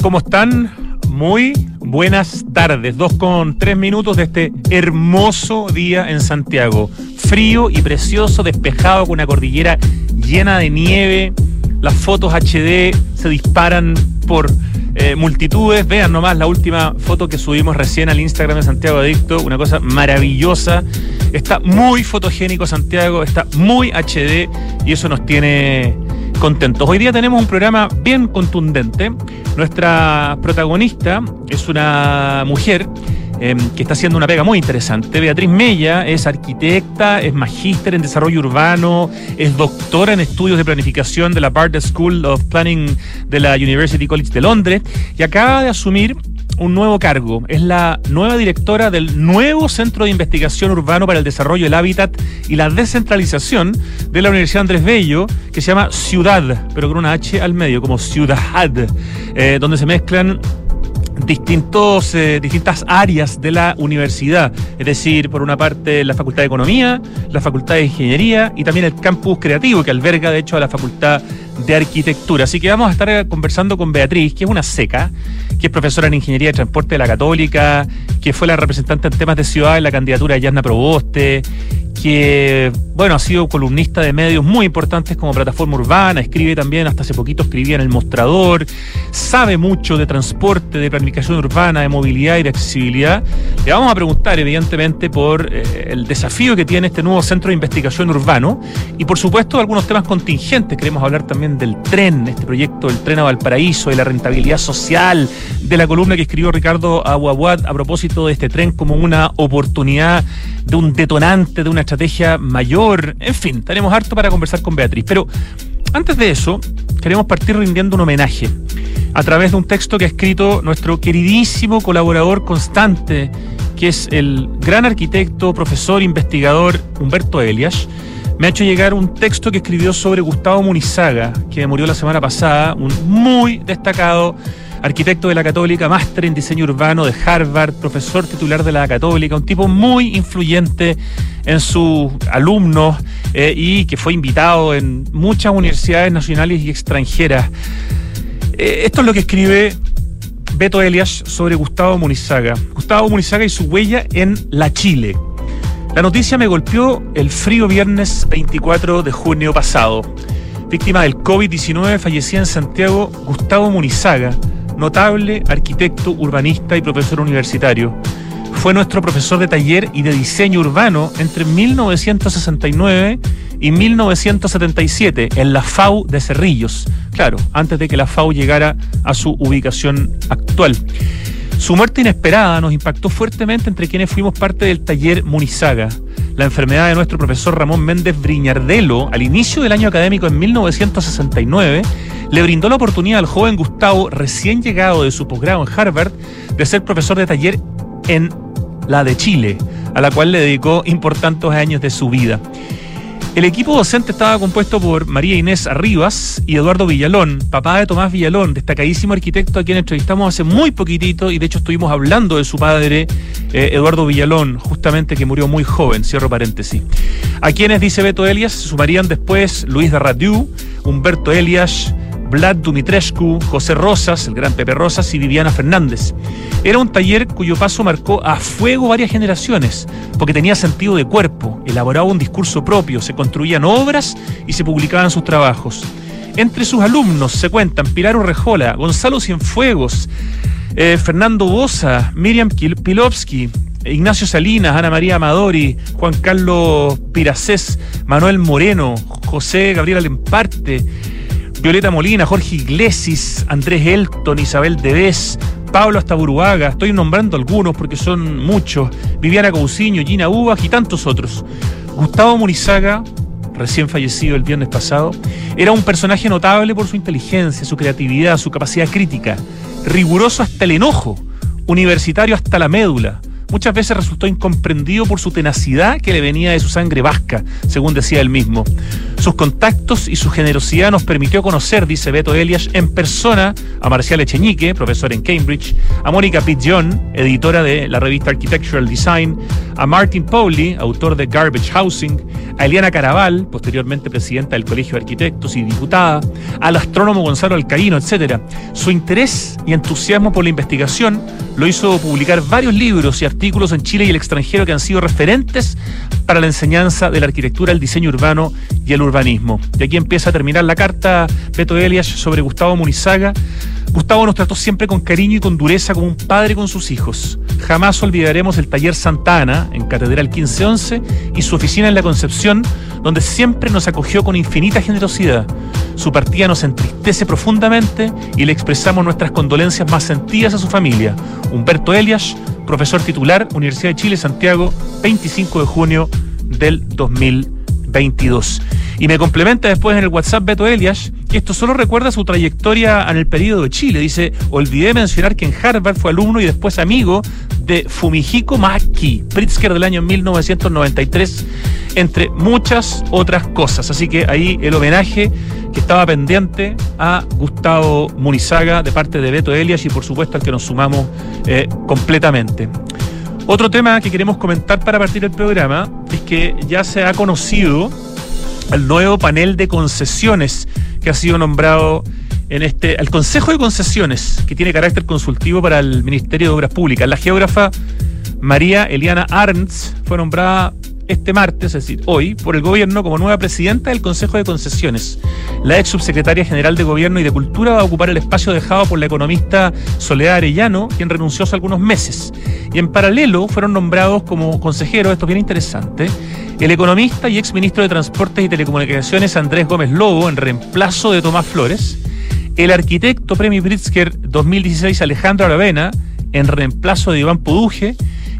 ¿Cómo están? Muy buenas tardes. Dos con tres minutos de este hermoso día en Santiago. Frío y precioso, despejado con una cordillera llena de nieve. Las fotos HD se disparan por eh, multitudes. Vean nomás la última foto que subimos recién al Instagram de Santiago Adicto. Una cosa maravillosa. Está muy fotogénico Santiago, está muy HD y eso nos tiene contentos. Hoy día tenemos un programa bien contundente. Nuestra protagonista es una mujer em, que está haciendo una pega muy interesante. Beatriz Mella es arquitecta, es magíster en desarrollo urbano, es doctora en estudios de planificación de la Bartlett School of Planning de la University College de Londres y acaba de asumir un nuevo cargo. Es la nueva directora del nuevo Centro de Investigación Urbano para el Desarrollo del Hábitat y la Descentralización de la Universidad Andrés Bello, que se llama Ciudad, pero con una H al medio, como Ciudad, eh, donde se mezclan distintos, eh, distintas áreas de la universidad, es decir, por una parte la Facultad de Economía, la Facultad de Ingeniería y también el campus creativo que alberga de hecho a la Facultad de Arquitectura. Así que vamos a estar conversando con Beatriz, que es una seca, que es profesora en Ingeniería de Transporte de la Católica, que fue la representante en temas de ciudad en la candidatura de Yasna Proboste, que, bueno, ha sido columnista de medios muy importantes como Plataforma Urbana, escribe también, hasta hace poquito escribía en El Mostrador, sabe mucho de transporte, de planificación urbana, de movilidad y de accesibilidad. Le vamos a preguntar, evidentemente, por eh, el desafío que tiene este nuevo centro de investigación urbano y, por supuesto, algunos temas contingentes. Queremos hablar también del tren, este proyecto del tren a Valparaíso, y la rentabilidad social, de la columna que escribió Ricardo Aguaguat a propósito de este tren como una oportunidad de un detonante, de una estrategia mayor. En fin, tenemos harto para conversar con Beatriz. Pero antes de eso, queremos partir rindiendo un homenaje a través de un texto que ha escrito nuestro queridísimo colaborador constante, que es el gran arquitecto, profesor, investigador Humberto Elias. Me ha hecho llegar un texto que escribió sobre Gustavo Munizaga, que murió la semana pasada, un muy destacado arquitecto de la Católica, máster en diseño urbano de Harvard, profesor titular de la Católica, un tipo muy influyente en sus alumnos eh, y que fue invitado en muchas universidades nacionales y extranjeras. Eh, esto es lo que escribe Beto Elias sobre Gustavo Munizaga. Gustavo Munizaga y su huella en la Chile. La noticia me golpeó el frío viernes 24 de junio pasado. Víctima del COVID-19 fallecía en Santiago Gustavo Munizaga, notable arquitecto, urbanista y profesor universitario. Fue nuestro profesor de taller y de diseño urbano entre 1969 y 1977 en la FAU de Cerrillos, claro, antes de que la FAU llegara a su ubicación actual. Su muerte inesperada nos impactó fuertemente entre quienes fuimos parte del taller Munizaga. La enfermedad de nuestro profesor Ramón Méndez Briñardelo al inicio del año académico en 1969 le brindó la oportunidad al joven Gustavo, recién llegado de su posgrado en Harvard, de ser profesor de taller en la de Chile, a la cual le dedicó importantes años de su vida. El equipo docente estaba compuesto por María Inés Arribas y Eduardo Villalón, papá de Tomás Villalón, destacadísimo arquitecto a quien entrevistamos hace muy poquitito y de hecho estuvimos hablando de su padre, eh, Eduardo Villalón, justamente que murió muy joven, cierro paréntesis. A quienes, dice Beto Elias, se sumarían después Luis de Radiu, Humberto Elias, Vlad Dumitrescu, José Rosas, el gran Pepe Rosas y Viviana Fernández. Era un taller cuyo paso marcó a fuego varias generaciones, porque tenía sentido de cuerpo, elaboraba un discurso propio, se construían obras y se publicaban sus trabajos. Entre sus alumnos se cuentan Pilar Urrejola, Gonzalo Cienfuegos, eh, Fernando Bosa, Miriam Pilovsky, Ignacio Salinas, Ana María Amadori, Juan Carlos Piracés, Manuel Moreno, José Gabriel Alemparte, Violeta Molina, Jorge Iglesias, Andrés Elton, Isabel Debes, Pablo Astaburuaga, estoy nombrando algunos porque son muchos, Viviana Cousiño, Gina Uvas y tantos otros. Gustavo Murizaga, recién fallecido el viernes pasado, era un personaje notable por su inteligencia, su creatividad, su capacidad crítica, riguroso hasta el enojo, universitario hasta la médula, muchas veces resultó incomprendido por su tenacidad que le venía de su sangre vasca, según decía él mismo. Sus contactos y su generosidad nos permitió conocer, dice Beto Elias, en persona a Marcial Echeñique, profesor en Cambridge, a Mónica Pitt John, editora de la revista Architectural Design, a Martin Powley, autor de Garbage Housing, a Eliana Caraval, posteriormente presidenta del Colegio de Arquitectos y diputada, al astrónomo Gonzalo Alcaíno, etc. Su interés y entusiasmo por la investigación lo hizo publicar varios libros y artículos en Chile y el extranjero que han sido referentes para la enseñanza de la arquitectura, el diseño urbano y el urbanismo. Y aquí empieza a terminar la carta Beto Elias sobre Gustavo Munizaga. Gustavo nos trató siempre con cariño y con dureza como un padre con sus hijos. Jamás olvidaremos el taller Santa Ana en Catedral 1511 y su oficina en La Concepción, donde siempre nos acogió con infinita generosidad. Su partida nos entristece profundamente y le expresamos nuestras condolencias más sentidas a su familia. Humberto Elias, profesor titular, Universidad de Chile, Santiago, 25 de junio del 2022. Y me complementa después en el WhatsApp Beto Elias, que esto solo recuerda su trayectoria en el periodo de Chile. Dice, olvidé mencionar que en Harvard fue alumno y después amigo de Fumihiko Maki, Pritzker del año 1993, entre muchas otras cosas. Así que ahí el homenaje que estaba pendiente a Gustavo Munizaga de parte de Beto Elias y por supuesto al que nos sumamos eh, completamente. Otro tema que queremos comentar para partir el programa es que ya se ha conocido el nuevo panel de concesiones que ha sido nombrado en este, al Consejo de Concesiones, que tiene carácter consultivo para el Ministerio de Obras Públicas. La geógrafa María Eliana Arntz fue nombrada este martes, es decir, hoy, por el gobierno como nueva presidenta del Consejo de Concesiones. La ex subsecretaria general de Gobierno y de Cultura va a ocupar el espacio dejado por la economista Soledad Arellano, quien renunció hace algunos meses. Y en paralelo fueron nombrados como consejeros, esto es bien interesante, el economista y ex ministro de Transportes y Telecomunicaciones Andrés Gómez Lobo, en reemplazo de Tomás Flores, el arquitecto Premio Pritzker 2016 Alejandro Aravena, en reemplazo de Iván Puduje,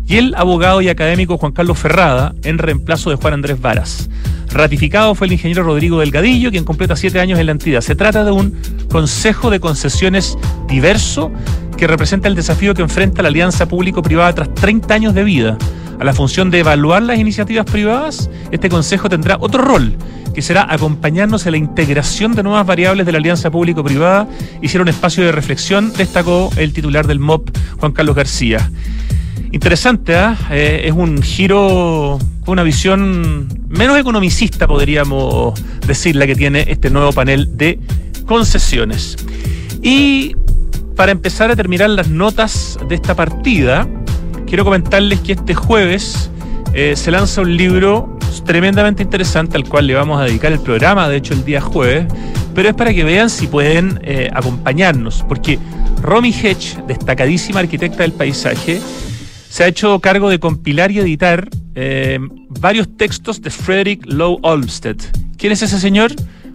y el abogado y académico Juan Carlos Ferrada, en reemplazo de Juan Andrés Varas. Ratificado fue el ingeniero Rodrigo Delgadillo, quien completa siete años en la entidad. Se trata de un consejo de concesiones diverso que representa el desafío que enfrenta la alianza público-privada tras 30 años de vida. A la función de evaluar las iniciativas privadas, este consejo tendrá otro rol, que será acompañarnos en la integración de nuevas variables de la alianza público-privada y ser un espacio de reflexión, destacó el titular del MOP, Juan Carlos García. Interesante, ¿eh? es un giro con una visión menos economicista, podríamos decir, la que tiene este nuevo panel de concesiones. Y para empezar a terminar las notas de esta partida, quiero comentarles que este jueves eh, se lanza un libro tremendamente interesante al cual le vamos a dedicar el programa, de hecho el día jueves, pero es para que vean si pueden eh, acompañarnos, porque Romy Hedge, destacadísima arquitecta del paisaje, se ha hecho cargo de compilar y editar eh, varios textos de Frederick Lowe Olmsted. ¿Quién es ese señor?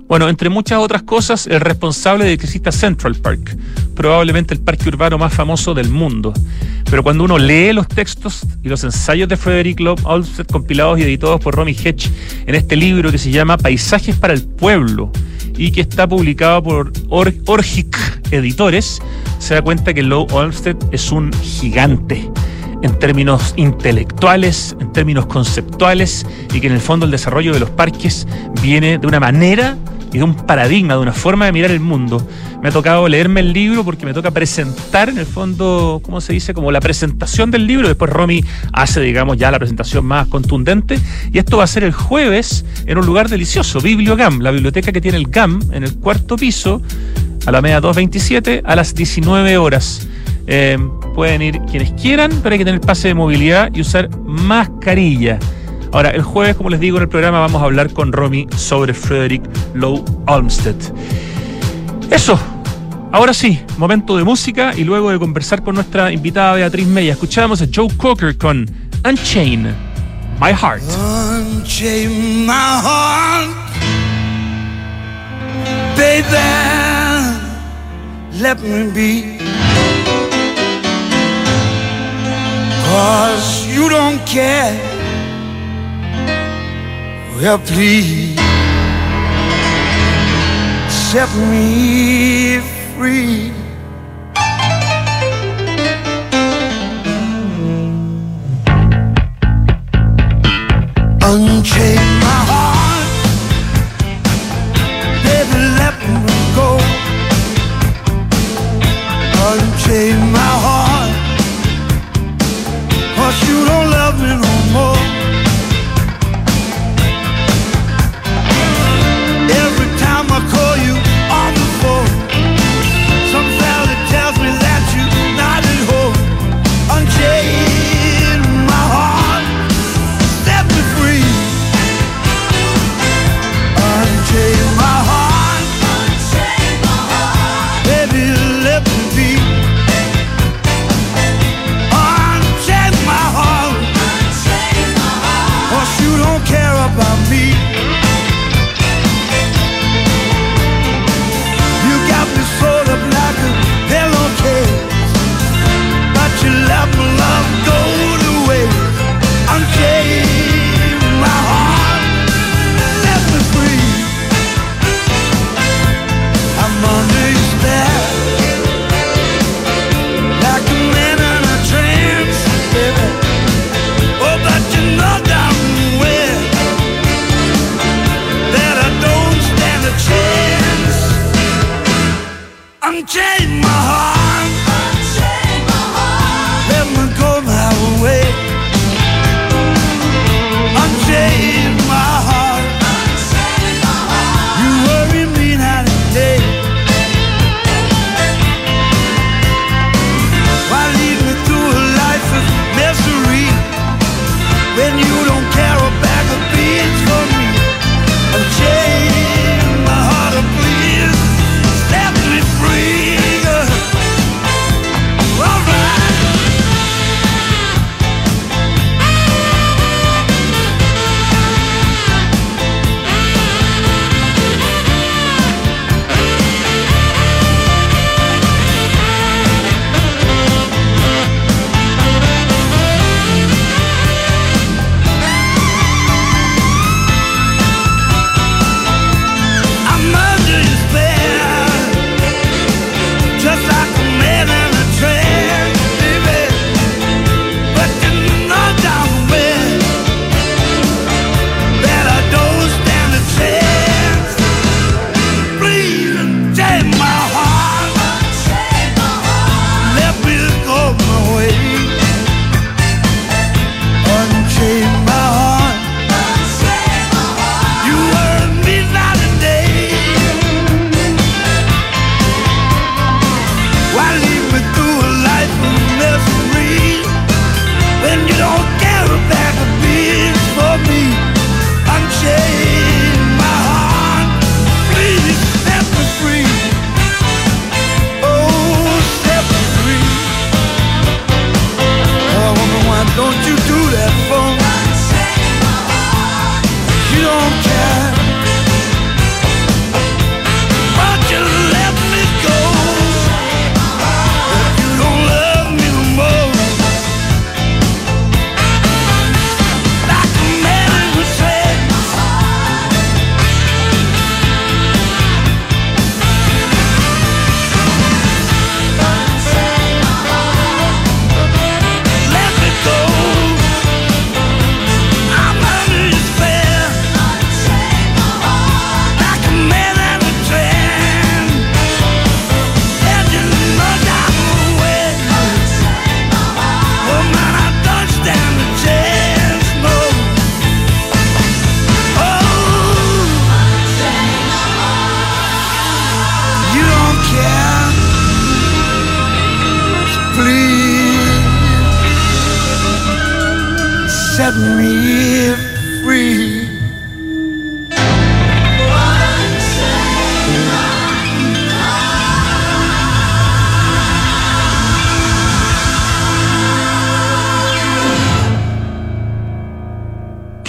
Bueno, entre muchas otras cosas, el responsable de que exista Central Park, probablemente el parque urbano más famoso del mundo. Pero cuando uno lee los textos y los ensayos de Frederick Lowe Olmsted compilados y editados por Romy Hedge en este libro que se llama Paisajes para el Pueblo y que está publicado por Orgic Editores, se da cuenta que Lowe Olmsted es un gigante en términos intelectuales, en términos conceptuales, y que en el fondo el desarrollo de los parques viene de una manera y de un paradigma, de una forma de mirar el mundo. Me ha tocado leerme el libro porque me toca presentar, en el fondo, ¿cómo se dice? Como la presentación del libro. Después Romy hace, digamos, ya la presentación más contundente. Y esto va a ser el jueves en un lugar delicioso, Bibliogam, la biblioteca que tiene el GAM en el cuarto piso, a la media 227, a las 19 horas. Eh, pueden ir quienes quieran, pero hay que tener pase de movilidad y usar mascarilla. Ahora, el jueves, como les digo en el programa, vamos a hablar con Romy sobre Frederick Lowe Olmsted. Eso. Ahora sí, momento de música y luego de conversar con nuestra invitada Beatriz Mella, escuchamos a Joe Cocker con Unchain My Heart. Unchain my heart, baby, let me be. Cause you don't care. Well, please set me free.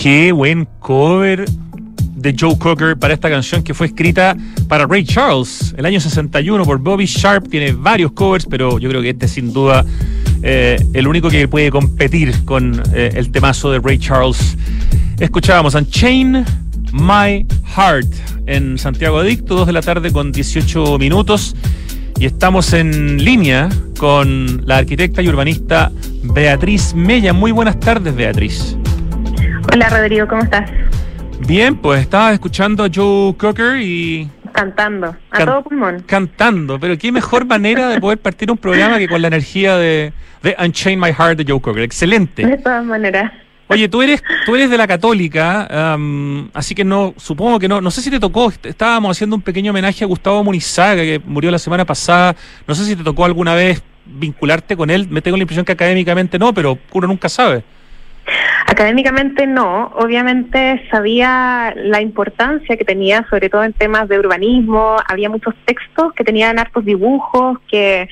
Qué buen cover de Joe Cocker para esta canción que fue escrita para Ray Charles el año 61 por Bobby Sharp. Tiene varios covers, pero yo creo que este sin duda eh, el único que puede competir con eh, el temazo de Ray Charles. Escuchábamos Unchain My Heart en Santiago Adicto, 2 de la tarde con 18 minutos. Y estamos en línea con la arquitecta y urbanista Beatriz Mella. Muy buenas tardes, Beatriz. Hola Rodrigo, ¿cómo estás? Bien, pues estaba escuchando a Joe Cocker y... Cantando, a Can- todo pulmón. Cantando, pero qué mejor manera de poder partir un programa que con la energía de, de Unchain My Heart de Joe Cocker. Excelente. De todas maneras. Oye, tú eres, tú eres de la católica, am, así que no, supongo que no, no sé si te tocó, est- estábamos haciendo un pequeño homenaje a Gustavo Munizaga, que murió la semana pasada, no sé si te tocó alguna vez vincularte con él, me tengo la impresión que académicamente no, pero uno nunca sabe. Académicamente no, obviamente sabía la importancia que tenía, sobre todo en temas de urbanismo, había muchos textos que tenían hartos dibujos, que,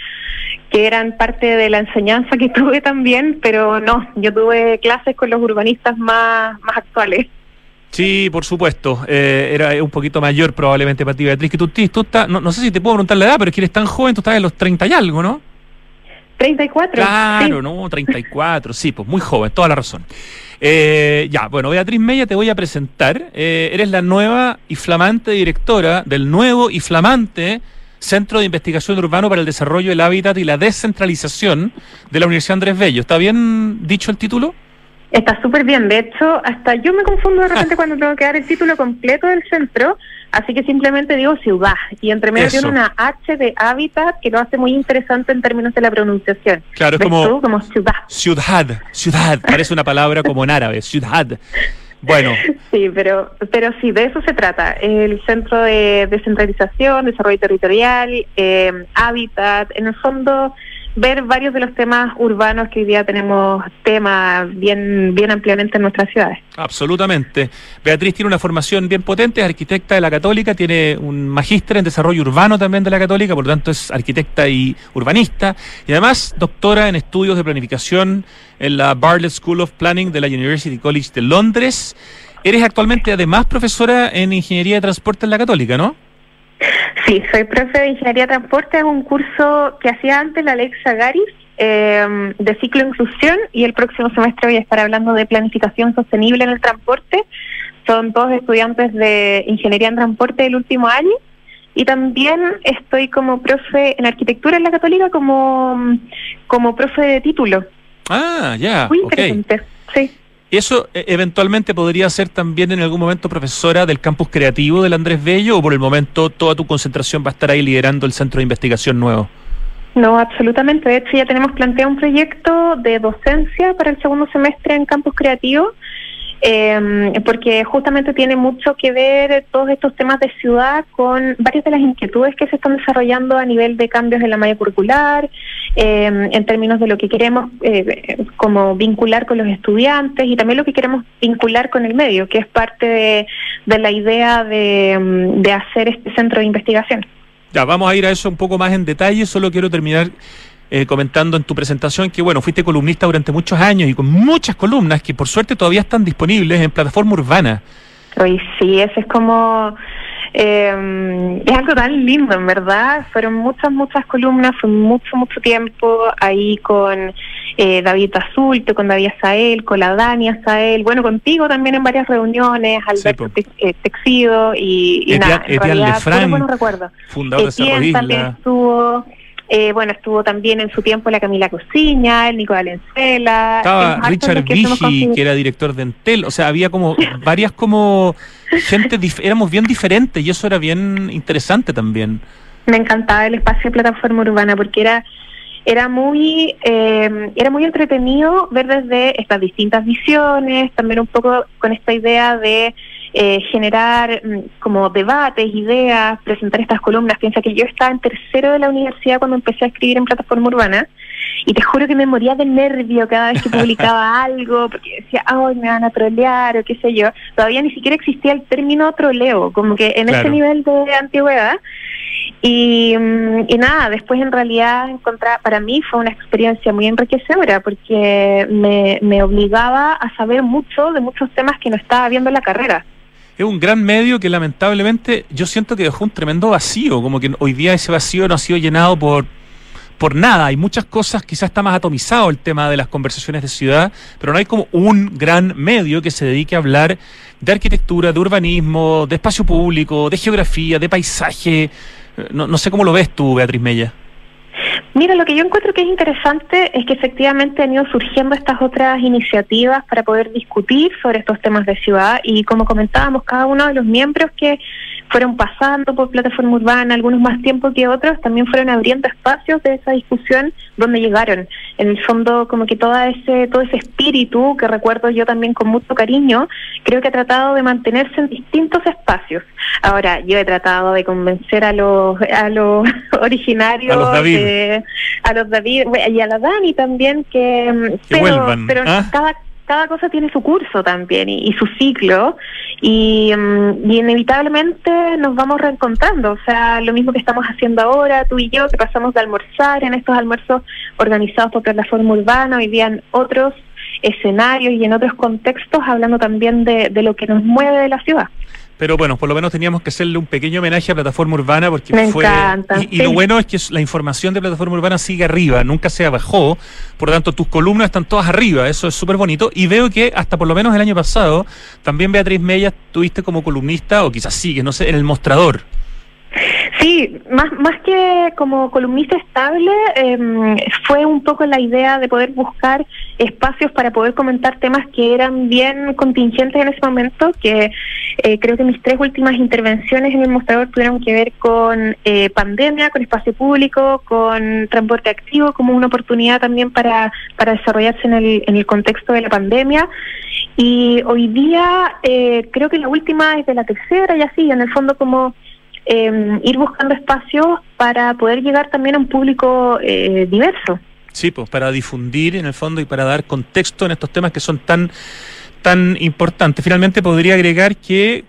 que eran parte de la enseñanza que tuve también, pero no, yo tuve clases con los urbanistas más, más actuales. Sí, por supuesto. Eh, era un poquito mayor probablemente para ti, Beatriz, que tú, tú estás, no, no sé si te puedo preguntar la edad, pero es que eres tan joven, tú estás en los 30 y algo, ¿no? 34. Claro, sí. no, 34, sí, pues muy joven, toda la razón. Eh, ya, bueno, Beatriz Mella, te voy a presentar. Eh, eres la nueva y flamante directora del nuevo y flamante Centro de Investigación Urbano para el Desarrollo del Hábitat y la Descentralización de la Universidad Andrés Bello. ¿Está bien dicho el título? Está súper bien, de hecho, hasta yo me confundo de repente cuando tengo que dar el título completo del centro, así que simplemente digo ciudad, y entre medio Eso. tiene una H de hábitat que lo hace muy interesante en términos de la pronunciación. Claro, es ¿Ves como- tú? como ciudad. Ciudad, ciudad, parece una palabra como en árabe, ciudad. Bueno, Sí, pero, pero sí, de eso se trata. El centro de descentralización, desarrollo territorial, eh, hábitat, en el fondo ver varios de los temas urbanos que hoy día tenemos temas bien, bien ampliamente en nuestras ciudades. Absolutamente. Beatriz tiene una formación bien potente, es arquitecta de la Católica, tiene un magíster en desarrollo urbano también de la Católica, por lo tanto es arquitecta y urbanista, y además doctora en estudios de planificación en la Bartlett School of Planning de la University College de Londres. Eres actualmente además profesora en Ingeniería de Transporte en la Católica, ¿no? Sí, soy profe de Ingeniería de Transporte, es un curso que hacía antes la Alexa Garis eh, de ciclo inclusión y el próximo semestre voy a estar hablando de planificación sostenible en el transporte. Son todos estudiantes de Ingeniería en Transporte del último año y también estoy como profe en Arquitectura en la Católica como, como profe de título. Ah, ya, Muy interesante, sí. ¿Eso eh, eventualmente podría ser también en algún momento profesora del campus creativo del Andrés Bello o por el momento toda tu concentración va a estar ahí liderando el centro de investigación nuevo? No, absolutamente. De hecho, ya tenemos planteado un proyecto de docencia para el segundo semestre en Campus Creativo, eh, porque justamente tiene mucho que ver todos estos temas de ciudad con varias de las inquietudes que se están desarrollando a nivel de cambios en la malla curricular, eh, en términos de lo que queremos eh, como vincular con los estudiantes y también lo que queremos vincular con el medio, que es parte de, la idea de, mm, de hacer este centro de investigación. Ya, vamos a ir a eso un poco más en detalle. Solo quiero terminar eh, comentando en tu presentación que, bueno, fuiste columnista durante muchos años y con muchas columnas que por suerte todavía están disponibles en plataforma urbana. Hoy sí, ese es como... eh, es algo tan lindo, en verdad. Fueron muchas, muchas columnas, fue mucho, mucho tiempo ahí con eh, David Azulte, con David Azael, con la Dani Azael, bueno, contigo también en varias reuniones, Alberto. Tex- eh, Texido y, y nada, en Etienne realidad, Lefranc. Fundador de Cerro también Isla. estuvo... eh, bueno, estuvo también en su tiempo la Camila Cociña, el Nico Valenzuela. Estaba Richard que Vigi, que era director de Entel. O sea, había como varias como gente, éramos bien diferentes y eso era bien interesante también. me encantaba el espacio de plataforma urbana porque era era muy eh, era muy entretenido ver desde estas distintas visiones también un poco con esta idea de eh, generar mm, como debates ideas presentar estas columnas piensa que yo estaba en tercero de la universidad cuando empecé a escribir en plataforma urbana y te juro que me moría de nervio cada vez que publicaba algo, porque decía, ay, me van a trolear o qué sé yo. Todavía ni siquiera existía el término troleo, como que en ese nivel de antigüedad. Y, mm, y, nada, después en realidad encontrar, para mí fue una experiencia muy enriquecedora porque me, me obligaba a saber mucho de muchos temas que no estaba viendo en la carrera es un gran medio que lamentablemente yo siento que dejó un tremendo vacío, como que hoy día ese vacío no ha sido llenado por, por nada. Hay muchas cosas, quizás está más atomizado el tema de las conversaciones de ciudad, pero no hay como un gran medio que se dedique a hablar de arquitectura, de urbanismo, de espacio público, de geografía, de paisaje. No, no sé cómo lo ves tú, Beatriz Mella. Mira, lo que yo encuentro que es interesante es que efectivamente han ido surgiendo estas otras iniciativas para poder discutir sobre estos temas de ciudad y como comentábamos, cada uno de los miembros que fueron pasando por plataforma urbana, algunos más tiempo que otros, también fueron abriendo espacios de esa discusión donde llegaron. En el fondo, como que todo ese, todo ese espíritu que recuerdo yo también con mucho cariño, creo que ha tratado de mantenerse en distintos espacios. Ahora, yo he tratado de convencer a los, a los originarios, a los David, a los David y a la Dani también, que, pero, pero ¿ah? cada cada cosa tiene su curso también y, su ciclo y, mm, y, inevitablemente nos vamos reencontrando. O sea, lo mismo que estamos haciendo ahora, tú y yo, que pasamos de almorzar en estos almuerzos organizados por Plataforma Urbana, hoy día en otros escenarios y en otros contextos, hablando también de lo que nos mueve de la ciudad pero bueno, por lo menos teníamos que hacerle un pequeño homenaje a Plataforma Urbana porque fue... y, lo bueno es que la información de Plataforma Urbana sigue arriba, nunca se bajó, por lo tanto tus columnas están todas arriba, eso es súper bonito, y veo que hasta por lo menos el año pasado, también Beatriz Mella tuviste como columnista, o quizás sigue, no sé, en el mostrador. Sí, más, más que como columnista estable, em, fue un poco la idea de poder buscar espacios para poder comentar temas que eran bien contingentes en ese momento, que eh, creo que mis tres últimas intervenciones en el mostrador tuvieron que ver con eh, pandemia, con espacio público, con transporte activo, como una oportunidad también para, para desarrollarse en el, en el contexto de la pandemia. Y hoy día eh, creo que la última es de la tercera y así, en el fondo como eh, ir buscando espacios para poder llegar también a un público eh, diverso. Sí, pues para difundir en el fondo y para dar contexto en estos temas que son tan, tan importantes. Finalmente podría agregar que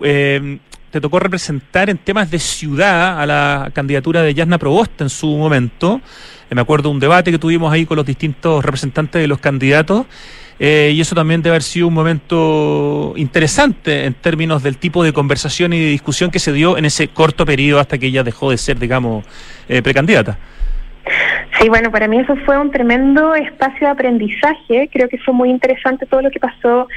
eh, te tocó representar en temas de ciudad a la candidatura de Yasna Probosta en su momento. Eh, me acuerdo un debate que tuvimos ahí con los distintos representantes de los candidatos eh, y eso también debe haber sido un momento interesante en términos del tipo de conversación y de discusión que se dio en ese corto periodo hasta que ella dejó de ser, digamos, eh, precandidata. Sí, bueno, para mí eso fue un tremendo espacio de aprendizaje. Creo que fue muy interesante todo lo que pasó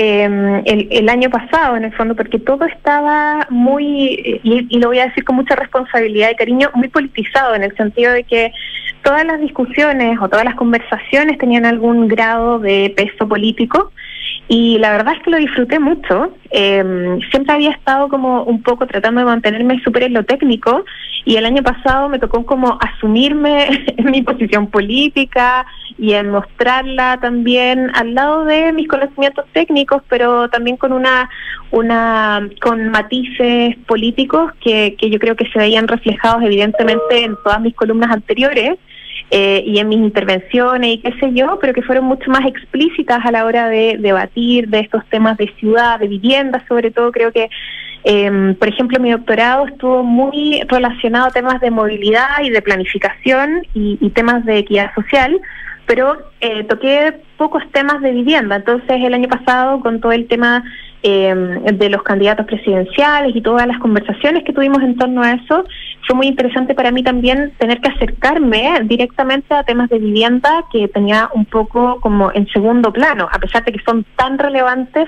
eh, el, año pasado, en el fondo, porque todo estaba muy, y, y, lo voy a decir con mucha responsabilidad y cariño, muy politizado, en el sentido de que todas las discusiones o todas las conversaciones tenían algún grado de peso político y la verdad es que lo disfruté mucho. Eh, siempre había estado como un poco tratando de mantenerme súper en lo técnico y el año pasado me tocó como asumirme en mi posición política y en mostrarla también al lado de mis conocimientos técnicos, pero también con una una con matices políticos que, que yo creo que se veían reflejados evidentemente en todas mis columnas anteriores eh, y en mis intervenciones y qué sé yo, pero que fueron mucho más explícitas a la hora de debatir de estos temas de ciudad, de vivienda, sobre todo creo que, eh, por ejemplo, mi doctorado estuvo muy relacionado a temas de movilidad y de planificación y, y temas de equidad social, pero eh, toqué pocos temas de vivienda. Entonces, el año pasado, con todo el tema eh, de los candidatos presidenciales y todas las conversaciones que tuvimos en torno a eso, fue muy interesante para mí también tener que acercarme directamente a temas de vivienda que tenía un poco como en segundo plano, a pesar de que son tan relevantes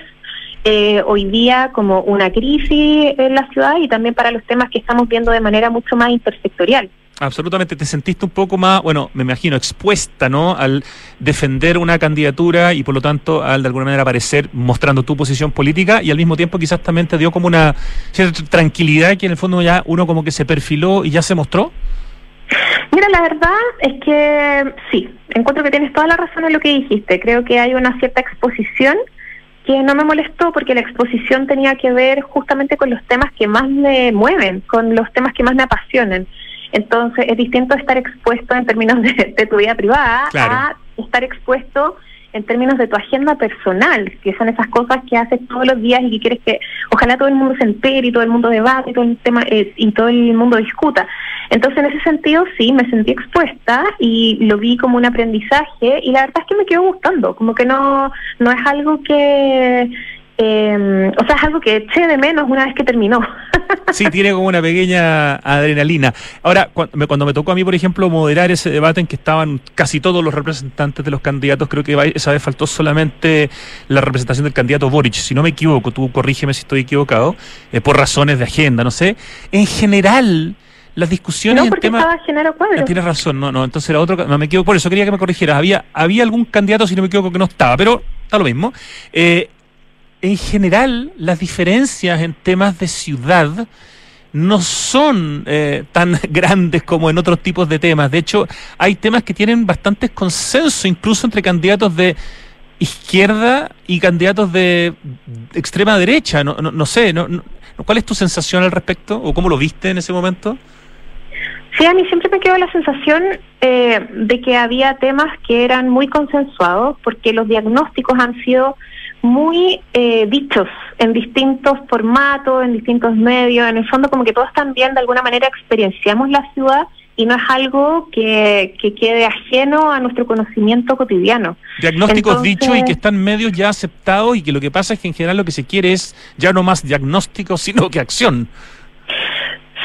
eh, hoy día como una crisis en la ciudad y también para los temas que estamos viendo de manera mucho más intersectorial. Absolutamente, te sentiste un poco más, bueno, me imagino, expuesta, ¿no? Al defender una candidatura y por lo tanto al de alguna manera aparecer mostrando tu posición política y al mismo tiempo quizás también te dio como una cierta tranquilidad que en el fondo ya uno como que se perfiló y ya se mostró. Mira, la verdad es que sí, encuentro que tienes toda la razón en lo que dijiste. Creo que hay una cierta exposición que no me molestó porque la exposición tenía que ver justamente con los temas que más me mueven, con los temas que más me apasionan. Entonces es distinto estar expuesto en términos de, tu vida privada a estar expuesto en términos de tu agenda personal, que son esas cosas que haces todos los días y que quieres que ojalá todo el mundo se entere y todo el mundo debate y todo el tema eh, y todo el mundo discuta. Entonces, en ese sentido, sí, me sentí expuesta y lo vi como un aprendizaje y la verdad es que me quedó gustando, como que no no es algo que eh, o sea, es algo que eché de menos una vez que terminó. sí, tiene como una pequeña adrenalina. Ahora, cuando me tocó a mí, por ejemplo, moderar ese debate en que estaban casi todos los representantes de los candidatos, creo que esa vez faltó solamente la representación del candidato Boric. Si no me equivoco, tú corrígeme si estoy equivocado, eh, por razones de agenda, no sé. En general las discusiones no, porque en tema... estaba ah, Tienes razón, no, no, entonces era otro, no me equivoco, por eso quería que me corrigieras. Había, había algún candidato, si no me equivoco, que no estaba, pero está lo mismo. Eh, en general las diferencias en temas de ciudad no son eh, tan grandes como en otros tipos de temas. De hecho, hay temas que tienen bastante consenso, incluso entre candidatos de izquierda y candidatos de extrema derecha. No, no, sé, no, ¿cuál es tu sensación al respecto o cómo lo viste en ese momento? Sí, a mí siempre me quedó la sensación eh, de que había temas que eran muy consensuados porque los diagnósticos han sido muy eh, dichos en distintos formatos, en distintos medios. En el fondo, como que todos también de alguna manera experienciamos la ciudad y no es algo que, quede ajeno a nuestro conocimiento cotidiano. Diagnósticos dichos y que están medios ya aceptados y que lo que pasa es que en general lo que se quiere es ya no más diagnóstico, sino que acción.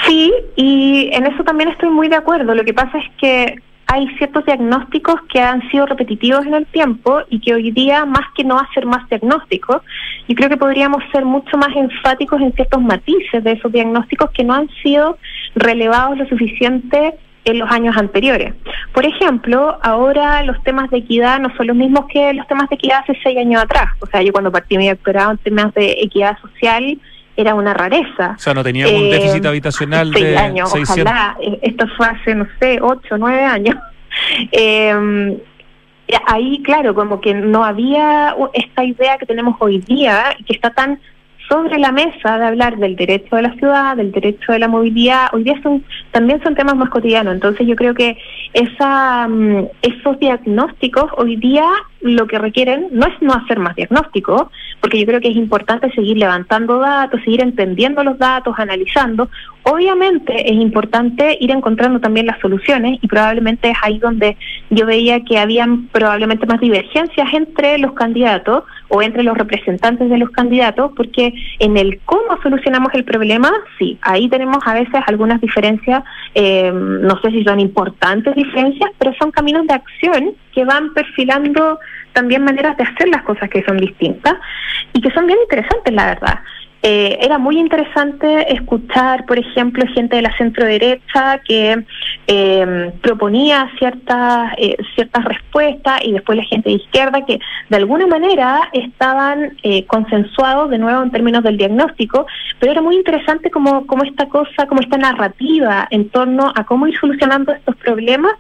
Sí, y en eso también estoy muy de acuerdo. Lo que pasa es que hay ciertos diagnósticos que han sido repetitivos en el tiempo y que hoy día, más que no hacer más diagnósticos, yo creo que podríamos ser mucho más enfáticos en ciertos matices de esos diagnósticos que no han sido relevados lo suficiente en los años anteriores. Por ejemplo, ahora los temas de equidad no son los mismos que los temas de equidad hace seis años atrás. O sea, yo cuando partí mi doctorado en temas de equidad social, era una rareza. O sea, no tenía un déficit eh, habitacional de años, Ojalá, eh, esto fue hace, no sé, ocho, nueve años. Eh, ahí, claro, como que no había esta idea que tenemos hoy día, que está tan sobre la mesa de hablar del derecho de la ciudad, del derecho de la movilidad, hoy día son también son temas más cotidianos. Entonces yo creo que esa, mm, esos diagnósticos hoy día lo que requieren no es no hacer más diagnósticos, porque yo creo que es importante seguir levantando datos, seguir entendiendo los datos, analizando. Obviamente es importante ir encontrando también las soluciones y probablemente es ahí donde yo veía que habían probablemente más divergencias entre los candidatos o entre los representantes de los candidatos, porque en el cómo solucionamos el problema, sí, ahí tenemos a veces algunas diferencias, eh, no sé si son importantes diferencias, pero son caminos de acción que van perfilando también maneras de hacer las cosas que son distintas y que son bien interesantes, la verdad. Eh, era muy interesante escuchar, por ejemplo, gente de la centro derecha que eh, proponía ciertas eh, ciertas respuestas y después la gente de izquierda que de alguna manera estaban consensuados de nuevo en términos del diagnóstico, pero era muy interesante como, como esta cosa, como esta narrativa en torno a cómo ir solucionando estos problemas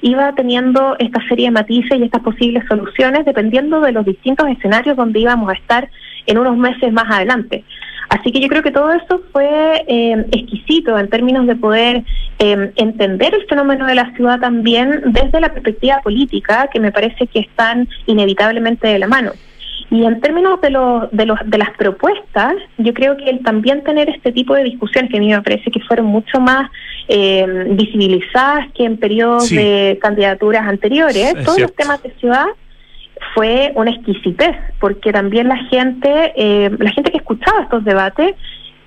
iba teniendo esta serie de matices y estas posibles soluciones dependiendo de los distintos escenarios donde íbamos a estar en unos meses más adelante. Así que yo creo que todo eso fue eh, exquisito en términos de poder eh, entender el fenómeno de la ciudad también desde la perspectiva política, que me parece que están inevitablemente de la mano. Y en términos de, los, de, los, de las propuestas, yo creo que el también tener este tipo de discusiones, que a mí me parece que fueron mucho más eh, visibilizadas que en periodos de candidaturas anteriores, todos los temas de ciudad, fue una exquisitez, porque también la gente, eh, la gente que escuchaba estos debates,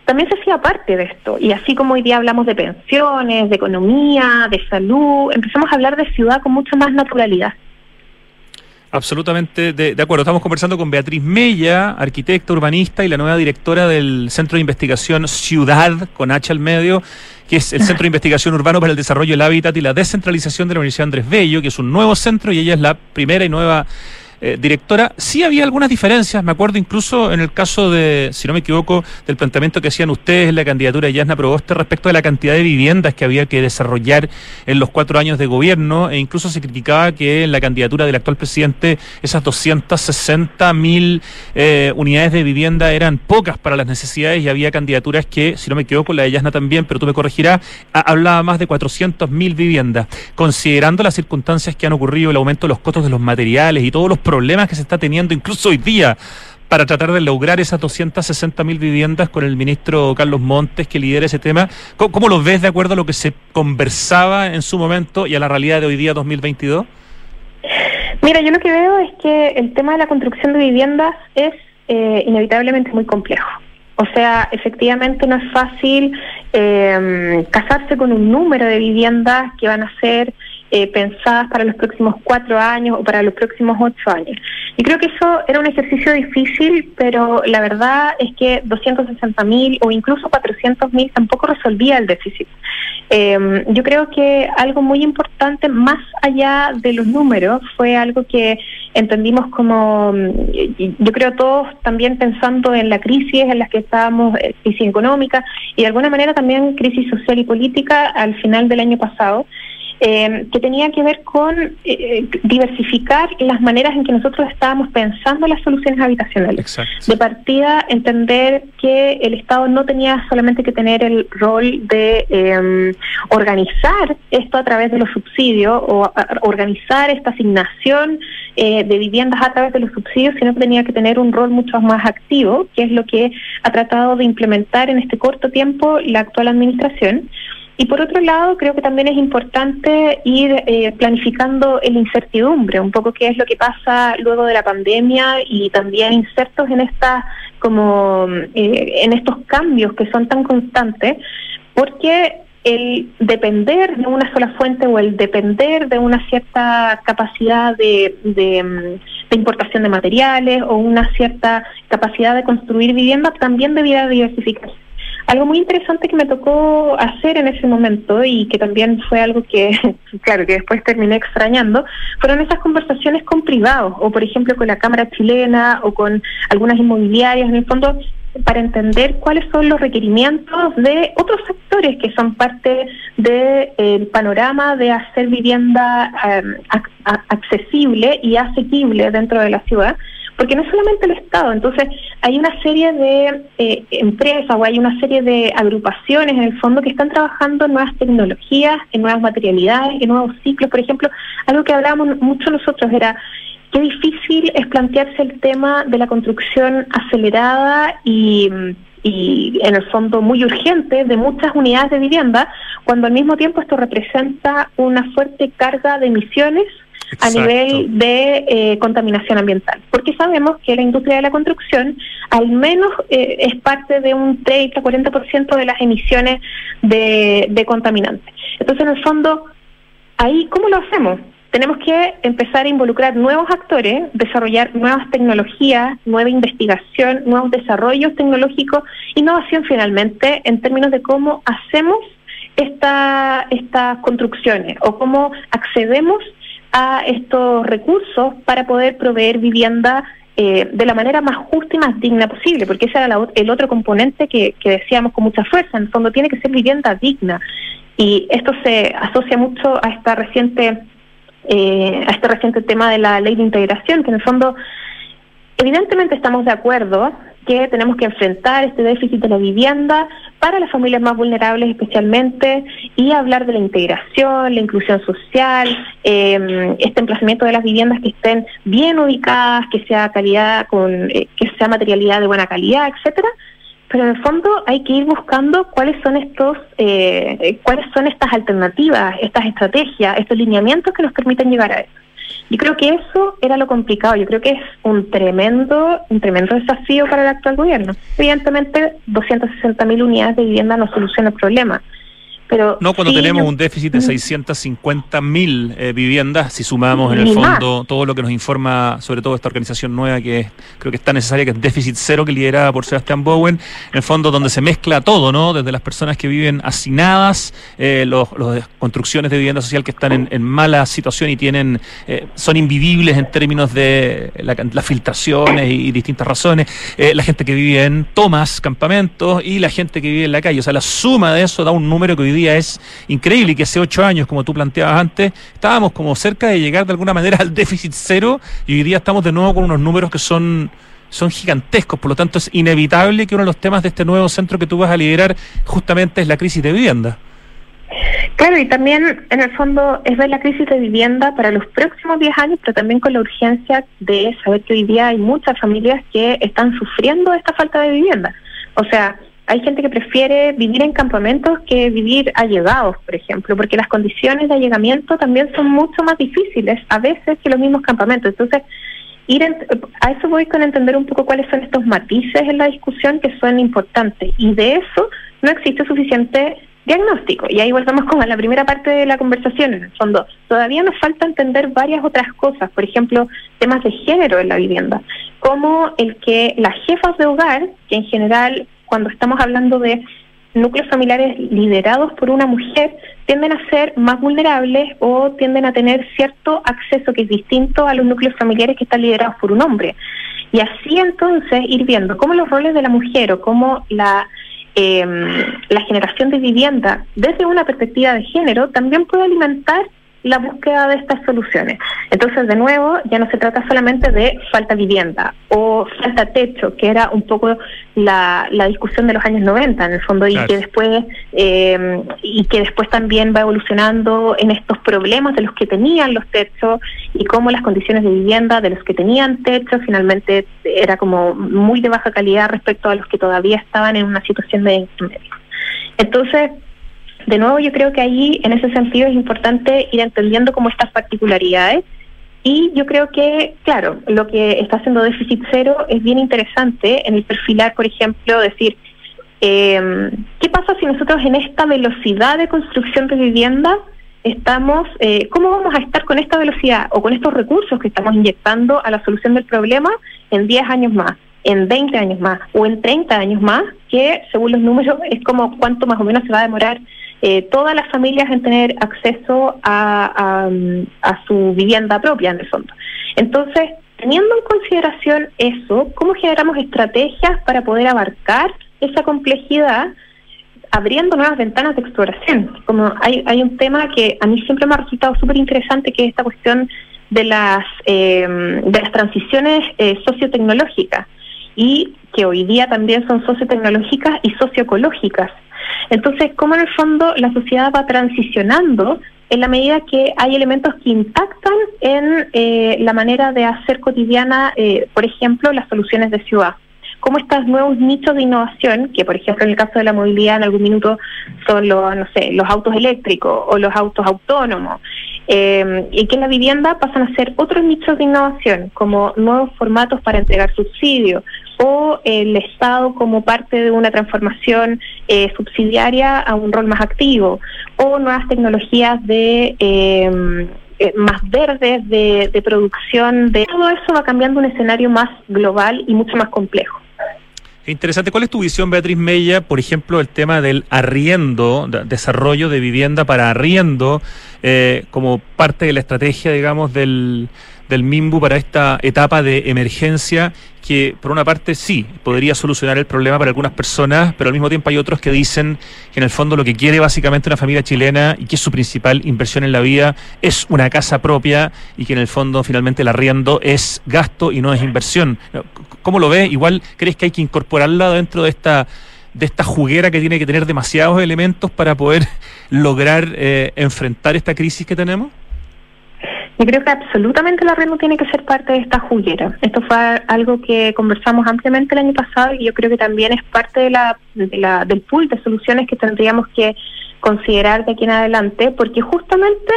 también se hacía parte de esto. Y así como hoy día hablamos de pensiones, de economía, de salud, empezamos a hablar de ciudad con mucha más naturalidad. Absolutamente de, acuerdo. Estamos conversando con Beatriz Mella, arquitecta, urbanista y la nueva directora del Centro de Investigación Ciudad, con H al medio, que es el Centro de Investigación Urbano para el Desarrollo del Hábitat y la Descentralización de la Universidad Andrés Bello, que es un nuevo centro y ella es la primera y nueva Eh, directora, sí había algunas diferencias, me acuerdo incluso en el caso de, si no me equivoco, del planteamiento que hacían ustedes en la candidatura de Yasna Proboste respecto de la cantidad de viviendas que había que desarrollar en los cuatro años de gobierno, e incluso se criticaba que en la candidatura del actual presidente esas 260 mil eh, unidades de vivienda eran pocas para las necesidades y había candidaturas que, si no me equivoco, la de Yasna también, pero tú me corregirás, hablaba más de 400 mil viviendas. Considerando las circunstancias que han ocurrido, el aumento de los costos de los materiales y todos los problemas que se está teniendo incluso hoy día para tratar de lograr esas 260 mil viviendas con el ministro Carlos Montes que lidera ese tema. ¿Cómo, lo ves de acuerdo a lo que se conversaba en su momento y a la realidad de hoy día 2022? Mira, yo lo que veo es que el tema de la construcción de viviendas es eh, inevitablemente muy complejo. O sea, efectivamente no es fácil eh, casarse con un número de viviendas que van a ser eh, pensadas para los próximos cuatro años o para los próximos ocho años. Y creo que eso era un ejercicio difícil, pero la verdad es que 260 mil o incluso 400 mil tampoco resolvía el déficit. Eh, yo creo que algo muy importante, más allá de los números, fue algo que entendimos como, yo creo todos también pensando en la crisis en la que estábamos, eh, crisis económica y de alguna manera también crisis social y política al final del año pasado. Eh, que tenía que ver con eh, diversificar las maneras en que nosotros estábamos pensando las soluciones habitacionales. De partida, entender que el Estado no tenía solamente que tener el rol de em, organizar esto a través de los subsidios o organizar esta asignación eh, de viviendas a través de los subsidios, sino que tenía que tener un rol mucho más activo, que es lo que ha tratado de implementar en este corto tiempo la actual administración. Y por otro lado, creo que también es importante ir eh, planificando la incertidumbre, un poco qué es lo que pasa luego de la pandemia y también insertos en esta como eh, en estos cambios que son tan constantes, porque el depender de una sola fuente o el depender de una cierta capacidad de, de, de, importación de materiales o una cierta capacidad de construir viviendas también debiera diversificarse. Algo muy interesante que me tocó hacer en ese momento y que también fue algo que, claro, que después terminé extrañando, fueron esas conversaciones con privados o, por ejemplo, con la Cámara Chilena o con algunas inmobiliarias, en el fondo, para entender cuáles son los requerimientos de otros sectores que son parte del panorama de hacer vivienda em, accesible y asequible dentro de la ciudad porque no es solamente el Estado, entonces hay una serie de eh, empresas o hay una serie de agrupaciones en el fondo que están trabajando en nuevas tecnologías, en nuevas materialidades, en nuevos ciclos. Por ejemplo, algo que hablábamos mucho nosotros era qué difícil es plantearse el tema de la construcción acelerada y y en el fondo muy urgente de muchas unidades de vivienda, cuando al mismo tiempo esto representa una fuerte carga de emisiones a nivel de eh, contaminación ambiental. Porque sabemos que la industria de la construcción al menos eh, es parte de un 30-40% de las emisiones de, de contaminantes. Entonces, en el fondo, ahí, ¿cómo lo hacemos? Tenemos que empezar a involucrar nuevos actores, desarrollar nuevas tecnologías, nueva investigación, nuevos desarrollos tecnológicos, innovación finalmente en términos de cómo hacemos esta, estas construcciones o cómo accedemos a estos recursos para poder proveer vivienda eh, de la manera más justa y más digna posible, porque ese era el otro componente que, decíamos con mucha fuerza, en el fondo tiene que ser vivienda digna. Y esto se asocia mucho a esta reciente eh, a este reciente tema de la ley de integración, que en el fondo evidentemente estamos de acuerdo que tenemos que enfrentar este déficit de la vivienda para las familias más vulnerables especialmente y hablar de la integración, la inclusión social, eh, este emplazamiento de las viviendas que estén bien ubicadas, que sea calidad con eh, que sea materialidad de buena calidad, etcétera. Pero en el fondo hay que ir buscando cuáles son estos, eh, cuáles son estas alternativas, estas estrategias, estos lineamientos que nos permiten llegar a eso. Yo creo que eso era lo complicado. Yo creo que es un tremendo, un tremendo desafío para el actual gobierno. Evidentemente, 260.000 unidades de vivienda no soluciona el problema, Pero no cuando sí, tenemos un déficit de 650 mil eh, viviendas, si sumamos en el más. fondo todo lo que nos informa, sobre todo esta organización nueva que es- creo que está necesaria, que es Déficit Cero, que liderada por Sebastián Bowen, en el fondo donde se mezcla todo, ¿no? Desde las personas que viven hacinadas, eh, los, los construcciones de vivienda social que están en, en mala situación y tienen eh, son invivibles en términos de la las filtraciones y, distintas razones, eh, la gente que vive en tomas, campamentos y la gente que vive en la calle. O sea, la suma de eso da un número que hoy día es increíble que hace ocho años, como tú planteabas antes, estábamos como cerca de llegar de alguna manera al déficit cero y hoy día estamos de nuevo con unos números que son son gigantescos, por lo tanto es inevitable que uno de los temas de este nuevo centro que tú vas a liderar justamente es la crisis de vivienda. Claro, y también en el fondo es ver la crisis de vivienda para los próximos 10 años, pero también con la urgencia de saber que hoy día hay muchas familias que están sufriendo esta falta de vivienda. O sea, hay gente que prefiere vivir en campamentos que vivir allegados, por ejemplo, porque las condiciones de allegamiento también son mucho más difíciles a veces que los mismos campamentos. Entonces, ir en- a eso voy con entender un poco cuáles son estos matices en la discusión que son importantes. Y de eso no existe suficiente diagnóstico. Y ahí volvemos a la primera parte de la conversación. En el fondo todavía nos falta entender varias otras cosas por ejemplo temas de género en la vivienda. Como el que las jefas de hogar que en general cuando estamos hablando de núcleos familiares liderados por una mujer tienden a ser más vulnerables o tienden a tener cierto acceso que es distinto a los núcleos familiares que están liderados por un hombre. Y así entonces ir viendo cómo los roles de la mujer o cómo la, eh, la generación de vivienda desde una perspectiva de género también puede alimentar la búsqueda de estas soluciones. Entonces, de nuevo, ya no se trata solamente de falta vivienda o falta techo, que era un poco la, la discusión de los años 90, en el fondo, y que después eh, y que después también va evolucionando en estos problemas de los que tenían los techos y cómo las condiciones de vivienda de los que tenían techo finalmente era como muy de baja calidad respecto a los que todavía estaban en una situación de intermedio. Entonces, de nuevo, yo creo que ahí, en ese sentido, es importante ir entendiendo como estas particularidades. Y yo creo que, claro, lo que está haciendo Déficit Cero es bien interesante en el perfilar, por ejemplo, decir, eh, ¿qué pasa si nosotros en esta velocidad de construcción de vivienda estamos, eh, cómo vamos a estar con esta velocidad o con estos recursos que estamos inyectando a la solución del problema en 10 años más? en 20 años más o en 30 años más, que según los números es como cuánto más o menos se va a demorar eh, todas las familias en tener acceso a, a, su vivienda propia en el fondo. Entonces, teniendo en consideración eso, ¿cómo generamos estrategias para poder abarcar esa complejidad? abriendo nuevas ventanas de exploración. Como hay, hay un tema que a mí siempre me ha resultado súper interesante, que es esta cuestión de las, eh, de las transiciones eh, sociotecnológicas y que hoy día también son sociotecnológicas y socioecológicas. Entonces, cómo en el fondo la sociedad va transicionando en la medida que hay elementos que impactan en eh, la manera de hacer cotidiana, eh, por ejemplo, las soluciones de ciudad. Cómo estos nuevos nichos de innovación, que por ejemplo en el caso de la movilidad en algún minuto son los, no sé, los autos eléctricos o los autos autónomos, eh, y que en la vivienda pasan a ser otros nichos de innovación, como nuevos formatos para entregar subsidios, o el Estado como parte de una transformación eh, subsidiaria a un rol más activo, o nuevas tecnologías de eh, eh, más verdes de, producción, de todo eso va cambiando un escenario más global y mucho más complejo. Interesante. ¿Cuál es tu visión, Beatriz Mella, por ejemplo, el tema del arriendo, de, desarrollo de vivienda para arriendo, eh, como parte de la estrategia, digamos, del, del MIMBU para esta etapa de emergencia que por una parte sí podría solucionar el problema para algunas personas, pero al mismo tiempo hay otros que dicen que en el fondo lo que quiere básicamente una familia chilena y que es su principal inversión en la vida es una casa propia y que en el fondo finalmente el arriendo es gasto y no es inversión. ¿Cómo lo ves? Igual crees que hay que incorporarla dentro de esta de esta juguera que tiene que tener demasiados elementos para poder lograr eh, enfrentar esta crisis que tenemos? Yo creo que absolutamente el arriendo tiene que ser parte de esta juguera. Esto fue algo que conversamos ampliamente el año pasado y yo creo que también es parte de la, de la, del pool de soluciones que tendríamos que considerar de aquí en adelante, porque justamente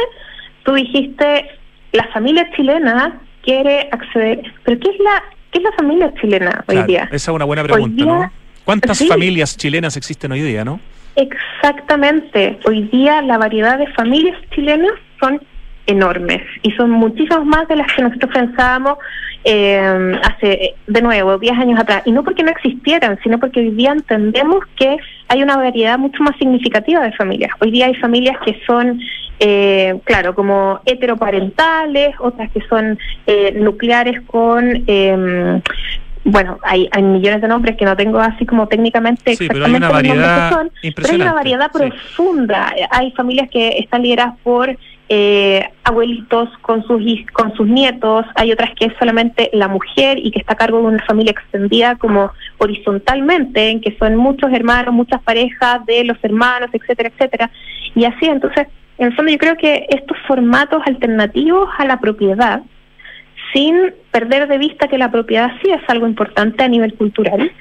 tú dijiste, la familia chilena quiere acceder, pero ¿qué es la, qué es la familia chilena hoy claro, día? Esa es una buena pregunta, día, ¿no? ¿Cuántas sí. familias chilenas existen hoy día, no? Exactamente. Hoy día la variedad de familias chilenas son enormes y son muchísimas más de las que nosotros pensábamos eh, hace, de nuevo, 10 años atrás. Y no porque no existieran, sino porque hoy día entendemos que hay una variedad mucho más significativa de familias. Hoy día hay familias que son, eh, claro, como heteroparentales, otras que son eh, nucleares con... Eh, bueno, hay, hay millones de nombres que no tengo así como técnicamente sí, exactamente pero hay una variedad son, pero hay una variedad profunda. Hay familias que están lideradas por eh, abuelitos con sus con sus nietos, hay otras que es solamente la mujer y que está a cargo de una familia extendida como horizontalmente, en que son muchos hermanos, muchas parejas de los hermanos, etcétera, etcétera. Y así, entonces, en el fondo yo creo que estos formatos alternativos a la propiedad, sin perder de vista que la propiedad sí es algo importante a nivel cultural,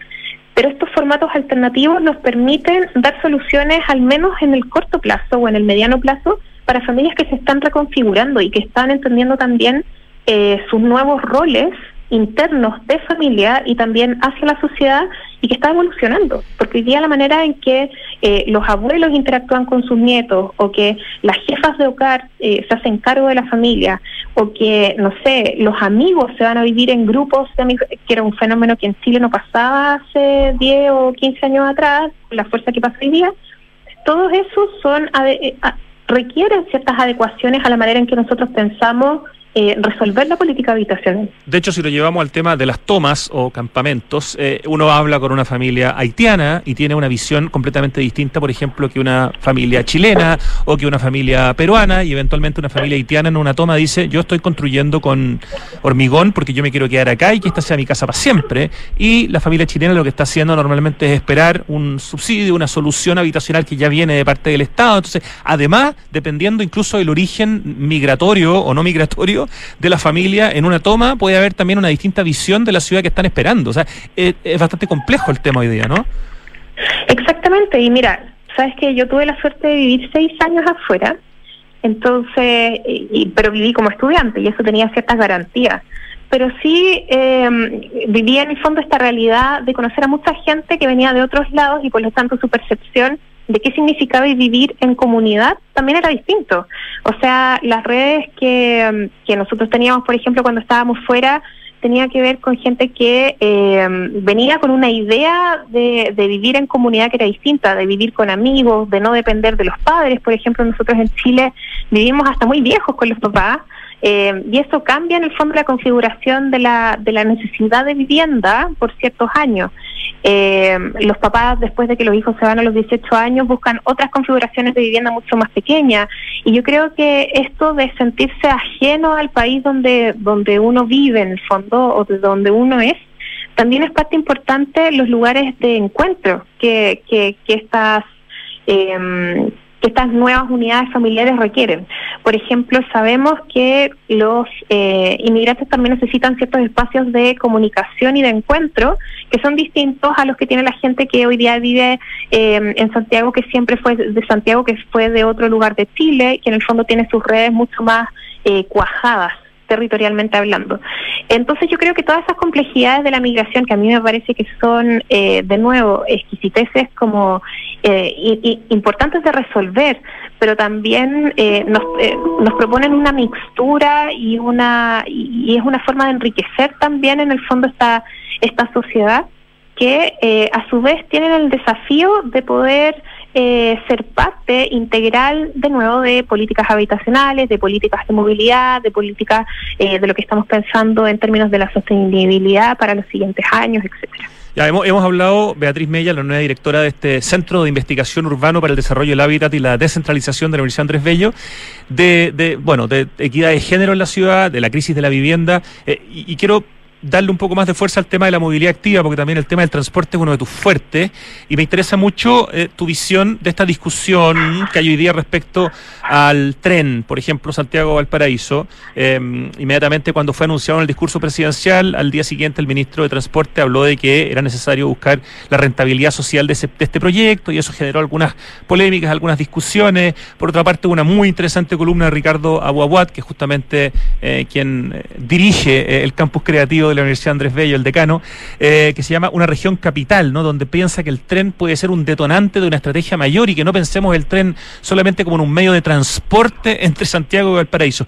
pero estos formatos alternativos nos permiten dar soluciones al menos en el corto plazo o en el mediano plazo para familias que se están reconfigurando y que están entendiendo también eh, sus nuevos roles internos de familia y también hacia la sociedad y que está evolucionando, porque hoy día la manera en que eh, los abuelos interactúan con sus nietos o que las jefas de hogar eh, se hacen cargo de la familia o que, no sé, los amigos se van a vivir en grupos de amigos, que era un fenómeno que en Chile no pasaba hace 10 o 15 años atrás, la fuerza que pasa hoy día, todos esos son requieren ciertas adecuaciones a la manera en que nosotros pensamos eh, resolver la política habitacional. De hecho, si lo llevamos al tema de las tomas o campamentos, eh, uno habla con una familia haitiana y tiene una visión completamente distinta, por ejemplo, que una familia chilena o que una familia peruana y eventualmente una familia haitiana en una toma dice, yo estoy construyendo con hormigón porque yo me quiero quedar acá y que esta sea mi casa para siempre. Y la familia chilena lo que está haciendo normalmente es esperar un subsidio, una solución habitacional que ya viene de parte del Estado. Entonces, además, dependiendo incluso del origen migratorio o no migratorio, de la familia en una toma, puede haber también una distinta visión de la ciudad que están esperando. O sea, es, bastante complejo el tema hoy día, ¿no? Exactamente, y mira, sabes que yo tuve la suerte de vivir seis años afuera, entonces, y, pero viví como estudiante y eso tenía ciertas garantías. Pero sí eh, vivía en el fondo esta realidad de conocer a mucha gente que venía de otros lados y por lo tanto su percepción de qué significaba vivir en comunidad también era distinto. O sea, las redes que, mm, que nosotros teníamos, por ejemplo, cuando estábamos fuera, tenía que ver con gente que eh, venía con una idea de, de, vivir en comunidad que era distinta, de vivir con amigos, de no depender de los padres. Por ejemplo, nosotros en Chile vivimos hasta muy viejos con los papás eh, y eso cambia en el fondo la configuración de la, de la necesidad de vivienda por ciertos años. Eh, los papás, después de que los hijos se van a los 18 años, buscan otras configuraciones de vivienda mucho más pequeñas. Y yo creo que esto de sentirse ajeno al país donde, donde uno vive, en el fondo, o de donde uno es, también es parte importante los lugares de encuentro que, que, que estas... Eh, que estas nuevas unidades familiares requieren. Por ejemplo, sabemos que los eh, inmigrantes también necesitan ciertos espacios de comunicación y de encuentro que son distintos a los que tiene la gente que hoy día vive eh, en Santiago, que siempre fue de Santiago, que fue de otro lugar de Chile, que en el fondo tiene sus redes mucho más eh, cuajadas territorialmente hablando. Entonces yo creo que todas esas complejidades de la migración que a mí me parece que son, eh, de nuevo, exquisiteces como eh, importantes de resolver, pero también eh, nos, eh, nos proponen una mixtura y una y, es una forma de enriquecer también en el fondo esta, esta sociedad que eh, a su vez tienen el desafío de poder eh, ser parte integral de nuevo de políticas habitacionales, de políticas de movilidad, de políticas eh, de lo que estamos pensando en términos de la sostenibilidad para los siguientes años, etcétera. Ya hemos, hemos hablado, Beatriz Mella, la nueva directora de este Centro de Investigación Urbano para el Desarrollo del Hábitat y la Descentralización de la Universidad Andrés Bello, de, de bueno, de equidad de género en la ciudad, de la crisis de la vivienda, eh, y, y quiero darle un poco más de fuerza al tema de la movilidad activa, porque también el tema del transporte es uno de tus fuertes, y me interesa mucho eh, tu visión de esta discusión que hay hoy día respecto al tren, por ejemplo, Santiago-Valparaíso. Eh, inmediatamente cuando fue anunciado en el discurso presidencial, al día siguiente el ministro de Transporte habló de que era necesario buscar la rentabilidad social de, este proyecto, y eso generó algunas polémicas, algunas discusiones. Por otra parte, una muy interesante columna de Ricardo Aguaguat, que es justamente eh, quien dirige el campus creativo de la Universidad Andrés Bello, el decano, eh, que se llama Una región capital, ¿no? Donde piensa que el tren puede ser un detonante de una estrategia mayor y que no pensemos el tren solamente como un medio de transporte entre Santiago y Valparaíso.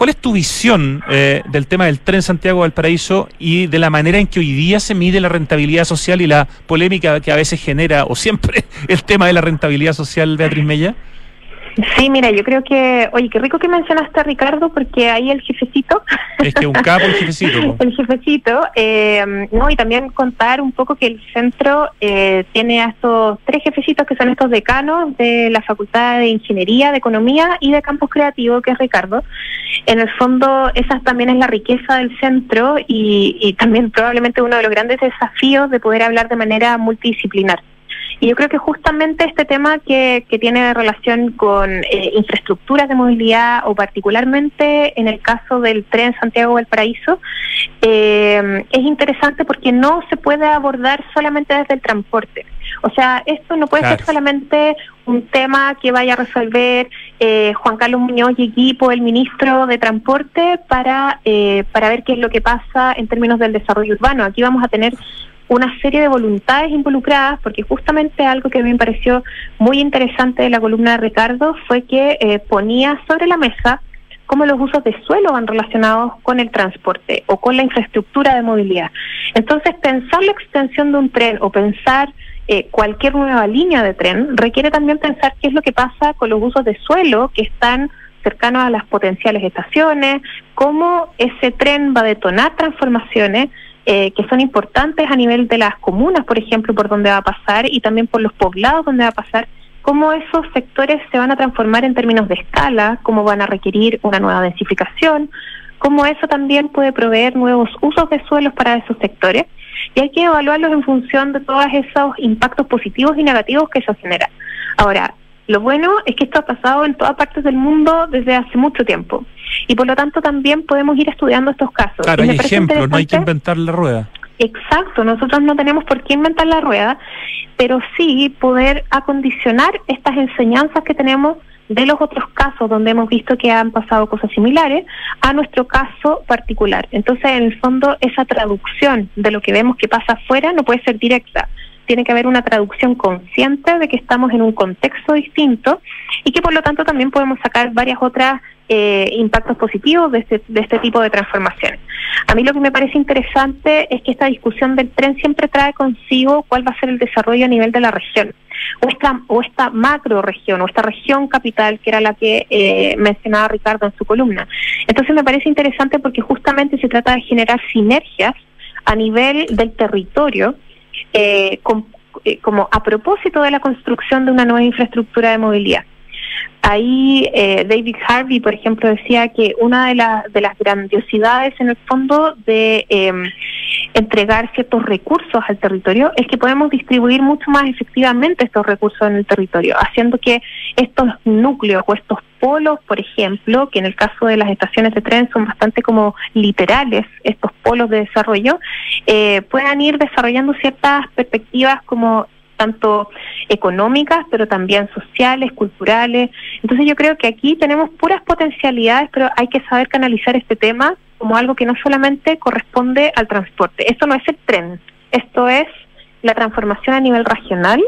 ¿Cuál es tu visión eh, del tema del tren Santiago-Valparaíso y de la manera en que hoy día se mide la rentabilidad social y la polémica que a veces genera, o siempre, el tema de la rentabilidad social, Beatriz Mella? Sí, mira, yo creo que, oye, qué rico que mencionaste a Ricardo, porque ahí el jefecito. Es que un capo el jefecito. el jefecito, eh, no, y también contar un poco que el centro eh, tiene a estos tres jefecitos que son estos decanos de la Facultad de Ingeniería, de Economía y de Campus Creativo, que es Ricardo. En el fondo, esa también es la riqueza del centro y, y también probablemente uno de los grandes desafíos de poder hablar de manera multidisciplinar. Y yo creo que justamente este tema que, que tiene relación con eh, infraestructuras de movilidad o particularmente en el caso del tren Santiago-Valparaíso, eh, es interesante porque no se puede abordar solamente desde el transporte. O sea, esto no puede ser solamente un tema que vaya a resolver eh, Juan Carlos Muñoz y equipo, el ministro de Transporte, para, eh, para ver qué es lo que pasa en términos del desarrollo urbano. Aquí vamos a tener una serie de voluntades involucradas, porque justamente algo que me pareció muy interesante de la columna de Ricardo fue que eh, ponía sobre la mesa cómo los usos de suelo van relacionados con el transporte o con la infraestructura de movilidad. Entonces, pensar la extensión de un tren o pensar eh, cualquier nueva línea de tren requiere también pensar qué es lo que pasa con los usos de suelo que están cercanos a las potenciales estaciones, cómo ese tren va a detonar transformaciones eh, que son importantes a nivel de las comunas, por ejemplo, por donde va a pasar y también por los poblados donde va a pasar, cómo esos sectores se van a transformar en términos de escala, cómo van a requerir una nueva densificación, cómo eso también puede proveer nuevos usos de suelos para esos sectores y hay que evaluarlos en función de todos esos impactos positivos y negativos que eso genera. Ahora, lo bueno es que esto ha pasado en todas partes del mundo desde hace mucho tiempo y por lo tanto también podemos ir estudiando estos casos. Claro, hay ejemplos, no hay que inventar la rueda. Exacto, nosotros no tenemos por qué inventar la rueda, pero sí poder acondicionar estas enseñanzas que tenemos de los otros casos donde hemos visto que han pasado cosas similares a nuestro caso particular. Entonces, en el fondo, esa traducción de lo que vemos que pasa afuera no puede ser directa tiene que haber una traducción consciente de que estamos en un contexto distinto y que por lo tanto también podemos sacar varias otras eh, impactos positivos de este, de este tipo de transformaciones. A mí lo que me parece interesante es que esta discusión del tren siempre trae consigo cuál va a ser el desarrollo a nivel de la región o esta, o esta macro región o esta región capital que era la que eh, mencionaba Ricardo en su columna. Entonces me parece interesante porque justamente se trata de generar sinergias a nivel del territorio eh, eh, como a propósito de la construcción de una nueva infraestructura de movilidad. Ahí eh, David Harvey, por ejemplo, decía que una de, de las grandiosidades en el fondo de em, entregar ciertos recursos al territorio es que podemos distribuir mucho más efectivamente estos recursos en el territorio, haciendo que estos núcleos o estos polos, por ejemplo, que en el caso de las estaciones de tren son bastante como literales, estos polos de desarrollo, eh, puedan ir desarrollando ciertas perspectivas como tanto económicas, pero también sociales, culturales. Entonces yo creo que aquí tenemos puras potencialidades, pero hay que saber canalizar este tema como algo que no solamente corresponde al transporte. Esto no es el tren, esto es la transformación a nivel regional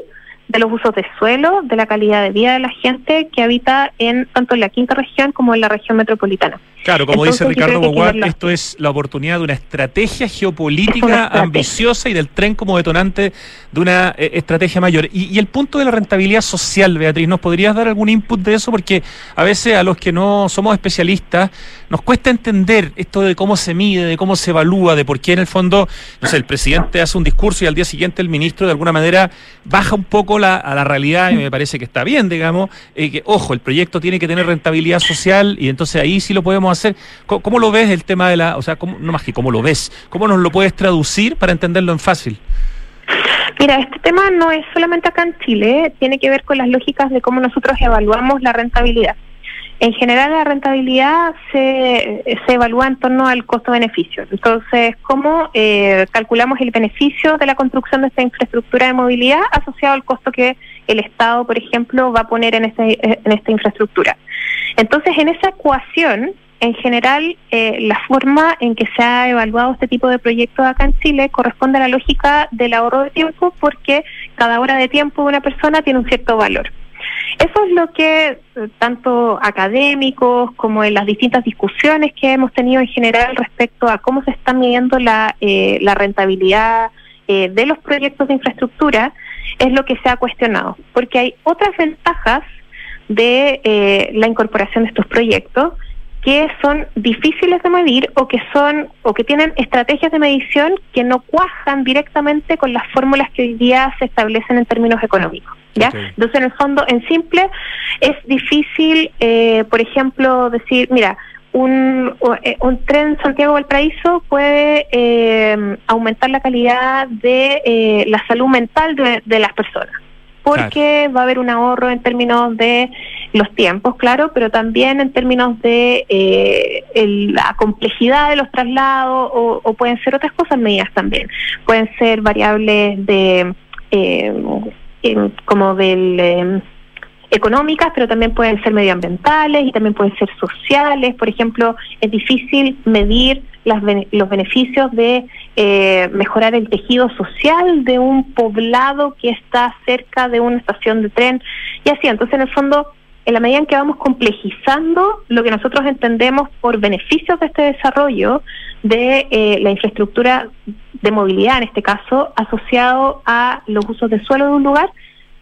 de los usos de suelo, de la calidad de vida de la gente que habita en tanto en la quinta región como en la región metropolitana. Claro, como dice Ricardo Boguar, esto es la oportunidad de una estrategia geopolítica ambiciosa y del tren como detonante de una eh, estrategia mayor. Y, el punto de la rentabilidad social, Beatriz, ¿nos podrías dar algún input de eso? Porque a veces a los que no somos especialistas nos cuesta entender esto de cómo se mide, de cómo se evalúa, de por qué en el fondo, no sé, el presidente hace un discurso y al día siguiente el ministro de alguna manera baja un poco la, a la realidad y me parece que está bien, digamos, eh, que ojo, el proyecto tiene que tener rentabilidad social y entonces ahí sí lo podemos hacer. ¿Cómo, lo ves el tema de la, o sea, no más que cómo lo ves, cómo nos lo puedes traducir para entenderlo en fácil? Mira, este tema no es solamente acá en Chile, tiene que ver con las lógicas de cómo nosotros evaluamos la rentabilidad. En general, la rentabilidad se, se evalúa en torno al costo-beneficio. Entonces, ¿cómo eh, calculamos el beneficio de la construcción de esta infraestructura de movilidad asociado al costo que el Estado, por ejemplo, va a poner en, este, en esta infraestructura? Entonces, en esa ecuación, en general, eh, la forma en que se ha evaluado este tipo de proyectos acá en Chile corresponde a la lógica del ahorro de tiempo porque cada hora de tiempo de una persona tiene un cierto valor. Eso es lo que eh, tanto académicos como en las distintas discusiones que hemos tenido en general respecto a cómo se está midiendo la, eh, la rentabilidad eh, de los proyectos de infraestructura es lo que se ha cuestionado, porque hay otras ventajas de la incorporación de estos proyectos que son difíciles de medir o que son o que tienen estrategias de medición que no cuajan directamente con las fórmulas que hoy día se establecen en términos económicos. ¿ya? Entonces, en el fondo, en simple, es difícil, eh, por ejemplo, decir, mira, un, eh, un tren Santiago-Valparaíso puede eh, aumentar la calidad de la salud mental de las personas porque va a haber un ahorro en términos de los tiempos, claro, pero también en términos de eh, la complejidad de los traslados o, pueden ser otras cosas medidas también. Pueden ser variables de eh, como del eh, económicas, pero también pueden ser medioambientales y también pueden ser sociales. Por ejemplo, es difícil medir las, los beneficios de eh, mejorar el tejido social de un poblado que está cerca de una estación de tren y así. Entonces, en el fondo, en la medida en que vamos complejizando lo que nosotros entendemos por beneficios de este desarrollo de eh, la infraestructura de movilidad, en este caso, asociado a los usos de suelo de un lugar,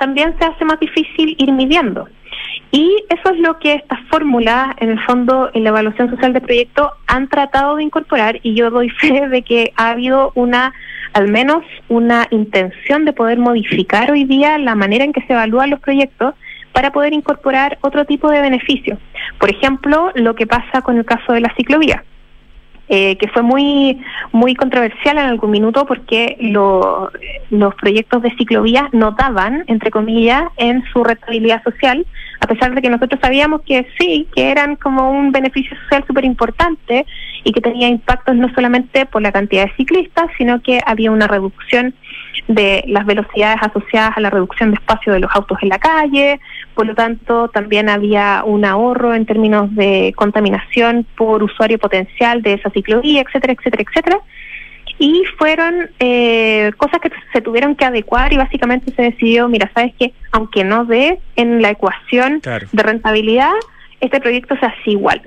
también se hace más difícil ir midiendo. Y eso es lo que estas fórmulas, en el fondo, en la evaluación social de proyecto, han tratado de incorporar y yo doy fe de que ha habido una, al menos una intención de poder modificar hoy día la manera en que se evalúan los proyectos para poder incorporar otro tipo de beneficios. Por ejemplo, lo que pasa con el caso de la ciclovía. Eh, que fue muy muy controversial en algún minuto porque los proyectos de ciclovía notaban, entre comillas, en su rentabilidad social, a pesar de que nosotros sabíamos que sí, que eran como un beneficio social súper importante y que tenía impactos no solamente por la cantidad de ciclistas, sino que había una reducción de las velocidades asociadas a la reducción de espacio de los autos en la calle, por lo tanto también había un ahorro en términos de contaminación por usuario potencial de esa ciclovía, etcétera, etcétera, etcétera. Y fueron eh, cosas que se tuvieron que adecuar y básicamente se decidió, mira, sabes que aunque no dé en la ecuación de rentabilidad, este proyecto se hace igual.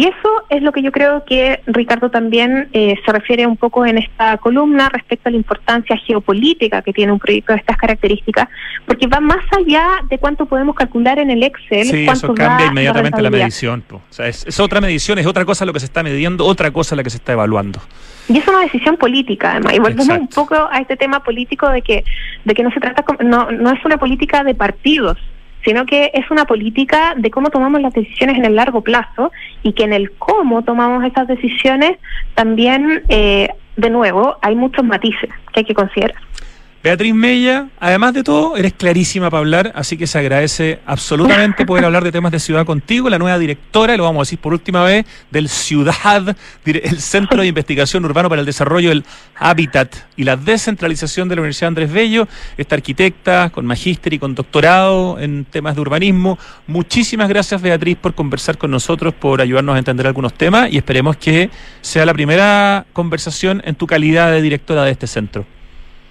Y eso es lo que yo creo que Ricardo también eh, se refiere un poco en esta columna respecto a la importancia geopolítica que tiene un proyecto de estas características, porque va más allá de cuánto podemos calcular en el Excel. Sí, eso cambia inmediatamente la, medición. O sea, es, otra medición, es otra cosa lo que se está midiendo, otra cosa la que se está evaluando. Y es una decisión política, además. Y volvemos un poco a este tema político de que, de que no se trata, no, no es una política de partidos sino que es una política de cómo tomamos las decisiones en el largo plazo y que en el cómo tomamos esas decisiones también, eh, de nuevo, hay muchos matices que hay que considerar. Beatriz Mella, además de todo, eres clarísima para hablar, así que se agradece absolutamente poder hablar de temas de ciudad contigo, la nueva directora, lo vamos a decir por última vez, del Ciudad, el Centro de Investigación Urbano para el Desarrollo del Hábitat y la Descentralización de la Universidad Andrés Bello, esta arquitecta con magíster y con doctorado en temas de urbanismo. Muchísimas gracias, Beatriz, por conversar con nosotros, por ayudarnos a entender algunos temas y esperemos que sea la primera conversación en tu calidad de directora de este centro.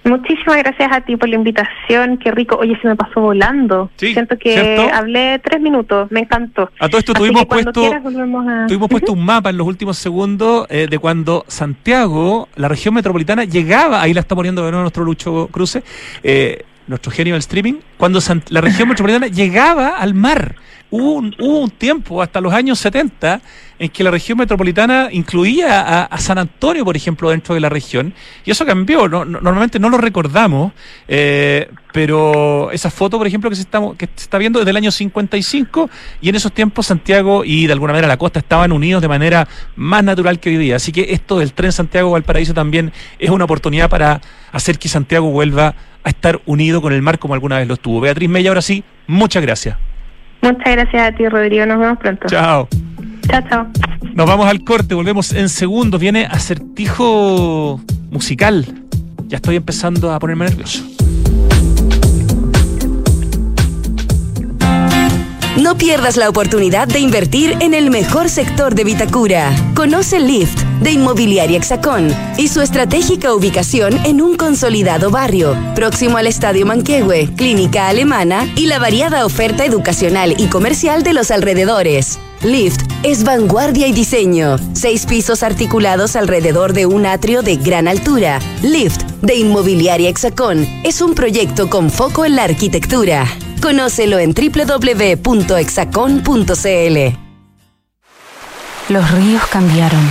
Muchísimas gracias a ti por la invitación. Qué rico. Oye, se me pasó volando. Siento que hablé tres minutos. Me encantó. A todo esto tuvimos puesto, tuvimos puesto un mapa en los últimos segundos eh, de cuando Santiago, la región metropolitana, llegaba, ahí la está poniendo de nuevo nuestro Lucho Cruce, eh, nuestro genio del streaming, cuando la región metropolitana llegaba al mar. Hubo un, hubo un tiempo, hasta los años 70, en que la región metropolitana incluía a, San Antonio, por ejemplo, dentro de la región, y eso cambió. normalmente no lo recordamos, eh, pero esa foto, por ejemplo, que se, está, que se está viendo desde el año 55, y en esos tiempos Santiago y de alguna manera la costa estaban unidos de manera más natural que hoy día. Así que esto del tren Santiago-Valparaíso también es una oportunidad para hacer que Santiago vuelva a estar unido con el mar como alguna vez lo estuvo. Beatriz Mella, ahora sí, muchas gracias. Muchas gracias a ti, Rodrigo. Nos vemos pronto. Chao. Chao, chao. Nos vamos al corte, volvemos en segundos. Viene acertijo musical. Ya estoy empezando a ponerme nervioso. No pierdas la oportunidad de invertir en el mejor sector de Vitacura. Conoce Lift de Inmobiliaria Hexacón y su estratégica ubicación en un consolidado barrio, próximo al Estadio Manquehue, Clínica Alemana y la variada oferta educacional y comercial de los alrededores. Lift es vanguardia y diseño. Seis pisos articulados alrededor de un atrio de gran altura. Lift de Inmobiliaria Hexacón es un proyecto con foco en la arquitectura. Conócelo en www.exacon.cl. Los ríos cambiaron,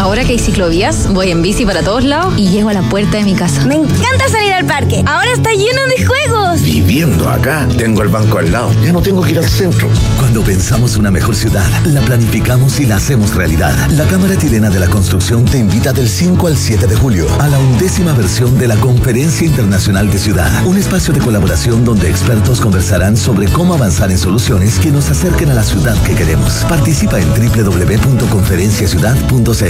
Ahora que hay ciclovías, voy en bici para todos lados y llego a la puerta de mi casa. Me encanta salir al parque. Ahora está lleno de juegos. Viviendo acá, tengo el banco al lado. Ya no tengo que ir al centro. Cuando pensamos una mejor ciudad, la planificamos y la hacemos realidad. La Cámara Chilena de la Construcción te invita del 5 al 7 de julio a la undécima versión de la Conferencia Internacional de Ciudad. Un espacio de colaboración donde expertos conversarán sobre cómo avanzar en soluciones que nos acerquen a la ciudad que queremos. Participa en www.conferenciaciudad.cl.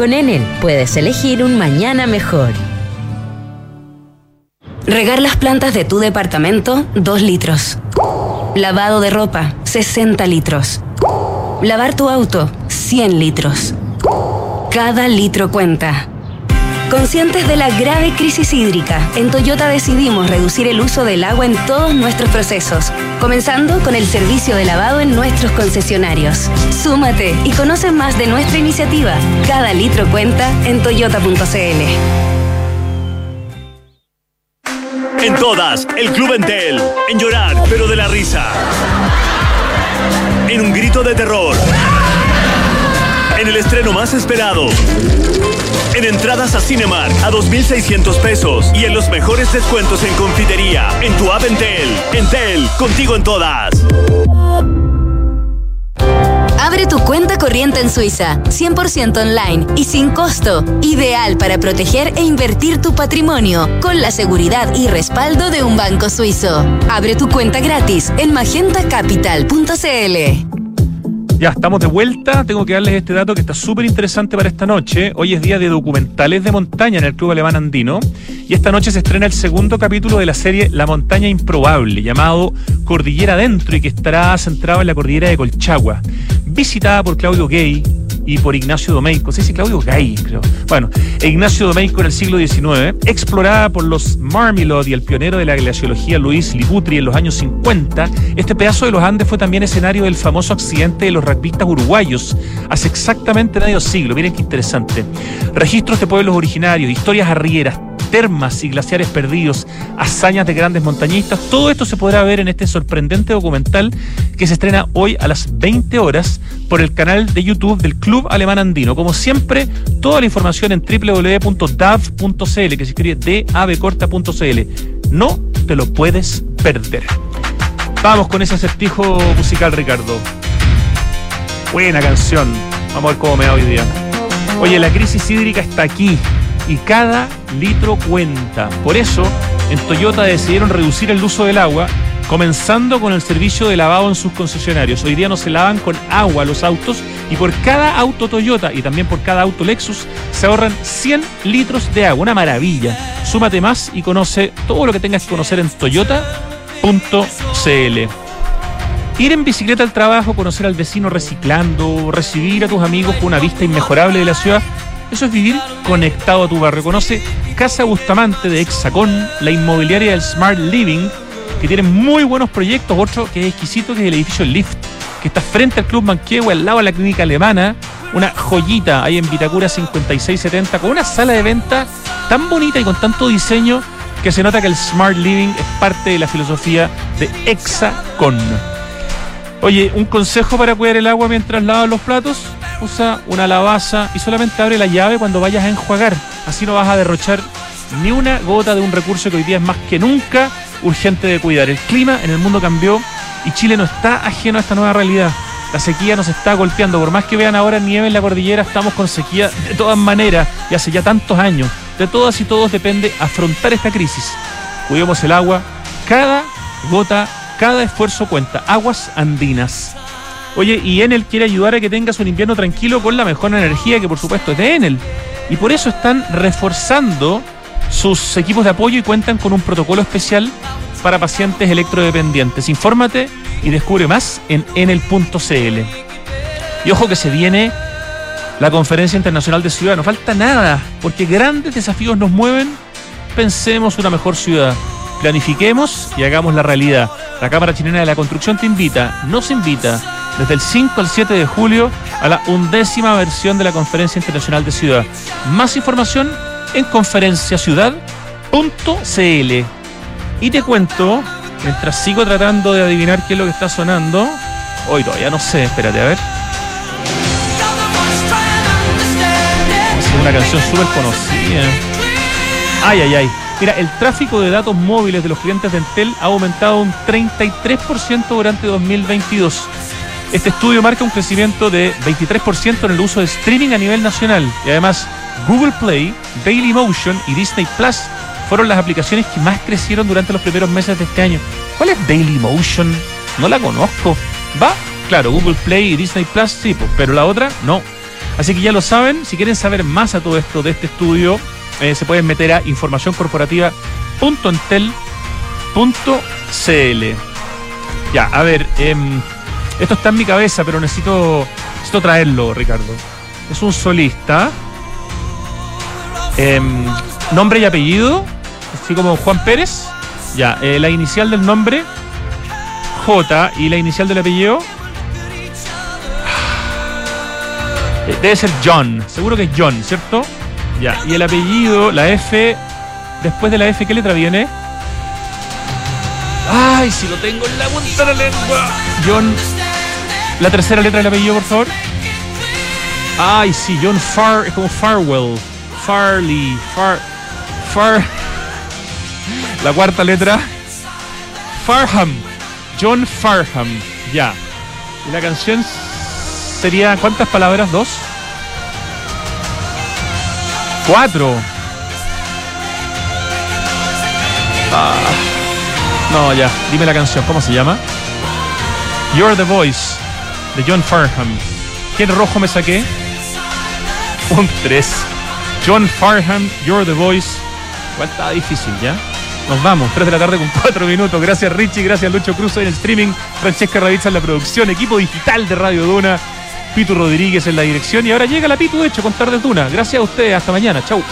Con Enel puedes elegir un mañana mejor. Regar las plantas de tu departamento, 2 litros. Lavado de ropa, 60 litros. Lavar tu auto, 100 litros. Cada litro cuenta. Conscientes de la grave crisis hídrica, en Toyota decidimos reducir el uso del agua en todos nuestros procesos, comenzando con el servicio de lavado en nuestros concesionarios. Súmate y conoce más de nuestra iniciativa. Cada litro cuenta en toyota.cl. En todas, el Club Entel. En llorar, pero de la risa. En un grito de terror. En el estreno más esperado. En entradas a Cinemark a 2.600 pesos. Y en los mejores descuentos en confitería. En tu app Entel. Entel, contigo en todas. Abre tu cuenta corriente en Suiza, 100% online y sin costo. Ideal para proteger e invertir tu patrimonio, con la seguridad y respaldo de un banco suizo. Abre tu cuenta gratis en magentacapital.cl. Ya estamos de vuelta. Tengo que darles este dato que está súper interesante para esta noche. Hoy es día de documentales de montaña en el Club Alemán Andino. Y esta noche se estrena el segundo capítulo de la serie La Montaña Improbable, llamado Cordillera Adentro y que estará centrado en la cordillera de Colchagua. Visitada por Claudio Gay, y por Ignacio Domeico, se dice Claudio Gay, creo. Bueno, Ignacio Domeico en el siglo XIX, explorada por los Marmelot y el pionero de la glaciología Luis Liputri en los años 50, este pedazo de los Andes fue también escenario del famoso accidente de los rugbyistas uruguayos hace exactamente medio siglo. Miren qué interesante. Registros de pueblos originarios, historias arrieras, termas y glaciares perdidos, hazañas de grandes montañistas. Todo esto se podrá ver en este sorprendente documental que se estrena hoy a las 20 horas por el canal de YouTube del Club Alemán Andino. Como siempre, toda la información en www.dav.cl, que se escribe davcorta.cl. No te lo puedes perder. Vamos con ese acertijo musical, Ricardo. Buena canción. Vamos a ver cómo me da hoy día. Oye, la crisis hídrica está aquí y cada litro cuenta. Por eso, en Toyota decidieron reducir el uso del agua, comenzando con el servicio de lavado en sus concesionarios. Hoy día no se lavan con agua los autos y por cada auto Toyota y también por cada auto Lexus se ahorran 100 litros de agua. Una maravilla. Súmate más y conoce todo lo que tengas que conocer en toyota.cl. Ir en bicicleta al trabajo, conocer al vecino reciclando, recibir a tus amigos con una vista inmejorable de la ciudad eso es vivir conectado a tu barrio. Conoce Casa Bustamante de Hexacón, la inmobiliaria del Smart Living, que tiene muy buenos proyectos. Otro que es exquisito, que es el edificio Lift, que está frente al Club Manquehue, al lado de la clínica alemana. una joyita ahí en Vitacura 5670 con una sala de venta tan bonita y con tanto diseño que se nota que el Smart Living es parte de la filosofía de Hexacon. Oye, un consejo para cuidar el agua mientras lavas los platos, usa una lavaza y solamente abre la llave cuando vayas a enjuagar. Así no vas a derrochar ni una gota de un recurso que hoy día es más que nunca urgente de cuidar. El clima en el mundo cambió y Chile no está ajeno a esta nueva realidad. La sequía nos está golpeando. Por más que vean ahora nieve en la cordillera, estamos con sequía de todas maneras y hace ya tantos años. De todas y todos depende afrontar esta crisis. Cuidemos el agua. Cada gota, cada esfuerzo cuenta. Aguas andinas. Oye, y Enel quiere ayudar a que tengas un invierno tranquilo con la mejor energía que por supuesto es de Enel. Y por eso están reforzando sus equipos de apoyo y cuentan con un protocolo especial para pacientes electrodependientes. Infórmate y descubre más en enel.cl. Y ojo que se viene la Conferencia Internacional de Ciudad. No falta nada, porque grandes desafíos nos mueven. Pensemos una mejor ciudad. Planifiquemos y hagamos la realidad. La Cámara Chilena de la Construcción te invita, nos invita, desde el 5 al 7 de julio a la undécima versión de la Conferencia Internacional de Ciudad. Más información en conferenciaciudad.cl. Y te cuento, mientras sigo tratando de adivinar qué es lo que está sonando, hoy todavía no sé, espérate a ver. Es una canción súper conocida. Ay, ay, ay. Mira, el tráfico de datos móviles de los clientes de Entel ha aumentado un 33% durante 2022. Este estudio marca un crecimiento de 23% en el uso de streaming a nivel nacional. Y además, Google Play, Dailymotion y Disney Plus fueron las aplicaciones que más crecieron durante los primeros meses de este año. ¿Cuál es Dailymotion? No la conozco. ¿Va? Claro, Google Play y Disney Plus sí, pero la otra no. Así que ya lo saben, si quieren saber más a todo esto de este estudio, eh, se pueden meter a informacioncorporativa.entel.cl. Ya, a ver, em, esto está en mi cabeza, pero necesito, necesito traerlo, Ricardo. Es un solista. Em, nombre y apellido, así como Juan Pérez. Ya, eh, la inicial del nombre, J, y la inicial del apellido. Eh, Debe ser John, seguro que es John, ¿cierto? Ya, y el apellido, la F, después de la F, ¿qué letra viene? Ay, si lo tengo en la punta de la lengua. John, la tercera letra del apellido, por favor. Ay, sí, John Far, es como Farwell. Farley, Far, Far. La cuarta letra. Farham. John Farham. Ya. Y la canción sería, ¿cuántas palabras? ¿Dos? Cuatro. Ah. No, ya. Dime la canción. ¿Cómo se llama? You're the Voice. De John Farham. ¿Qué rojo me saqué? Un 3. John Farham, You're the Voice. Igual está difícil, ¿ya? Nos vamos, 3 de la tarde con 4 minutos. Gracias Richie, gracias Lucho Cruz en el streaming, Francesca Ravizza en la producción, equipo digital de Radio Duna, Pitu Rodríguez en la dirección y ahora llega la Pitu, hecho, con Tardes Duna. Gracias a ustedes, hasta mañana, chau.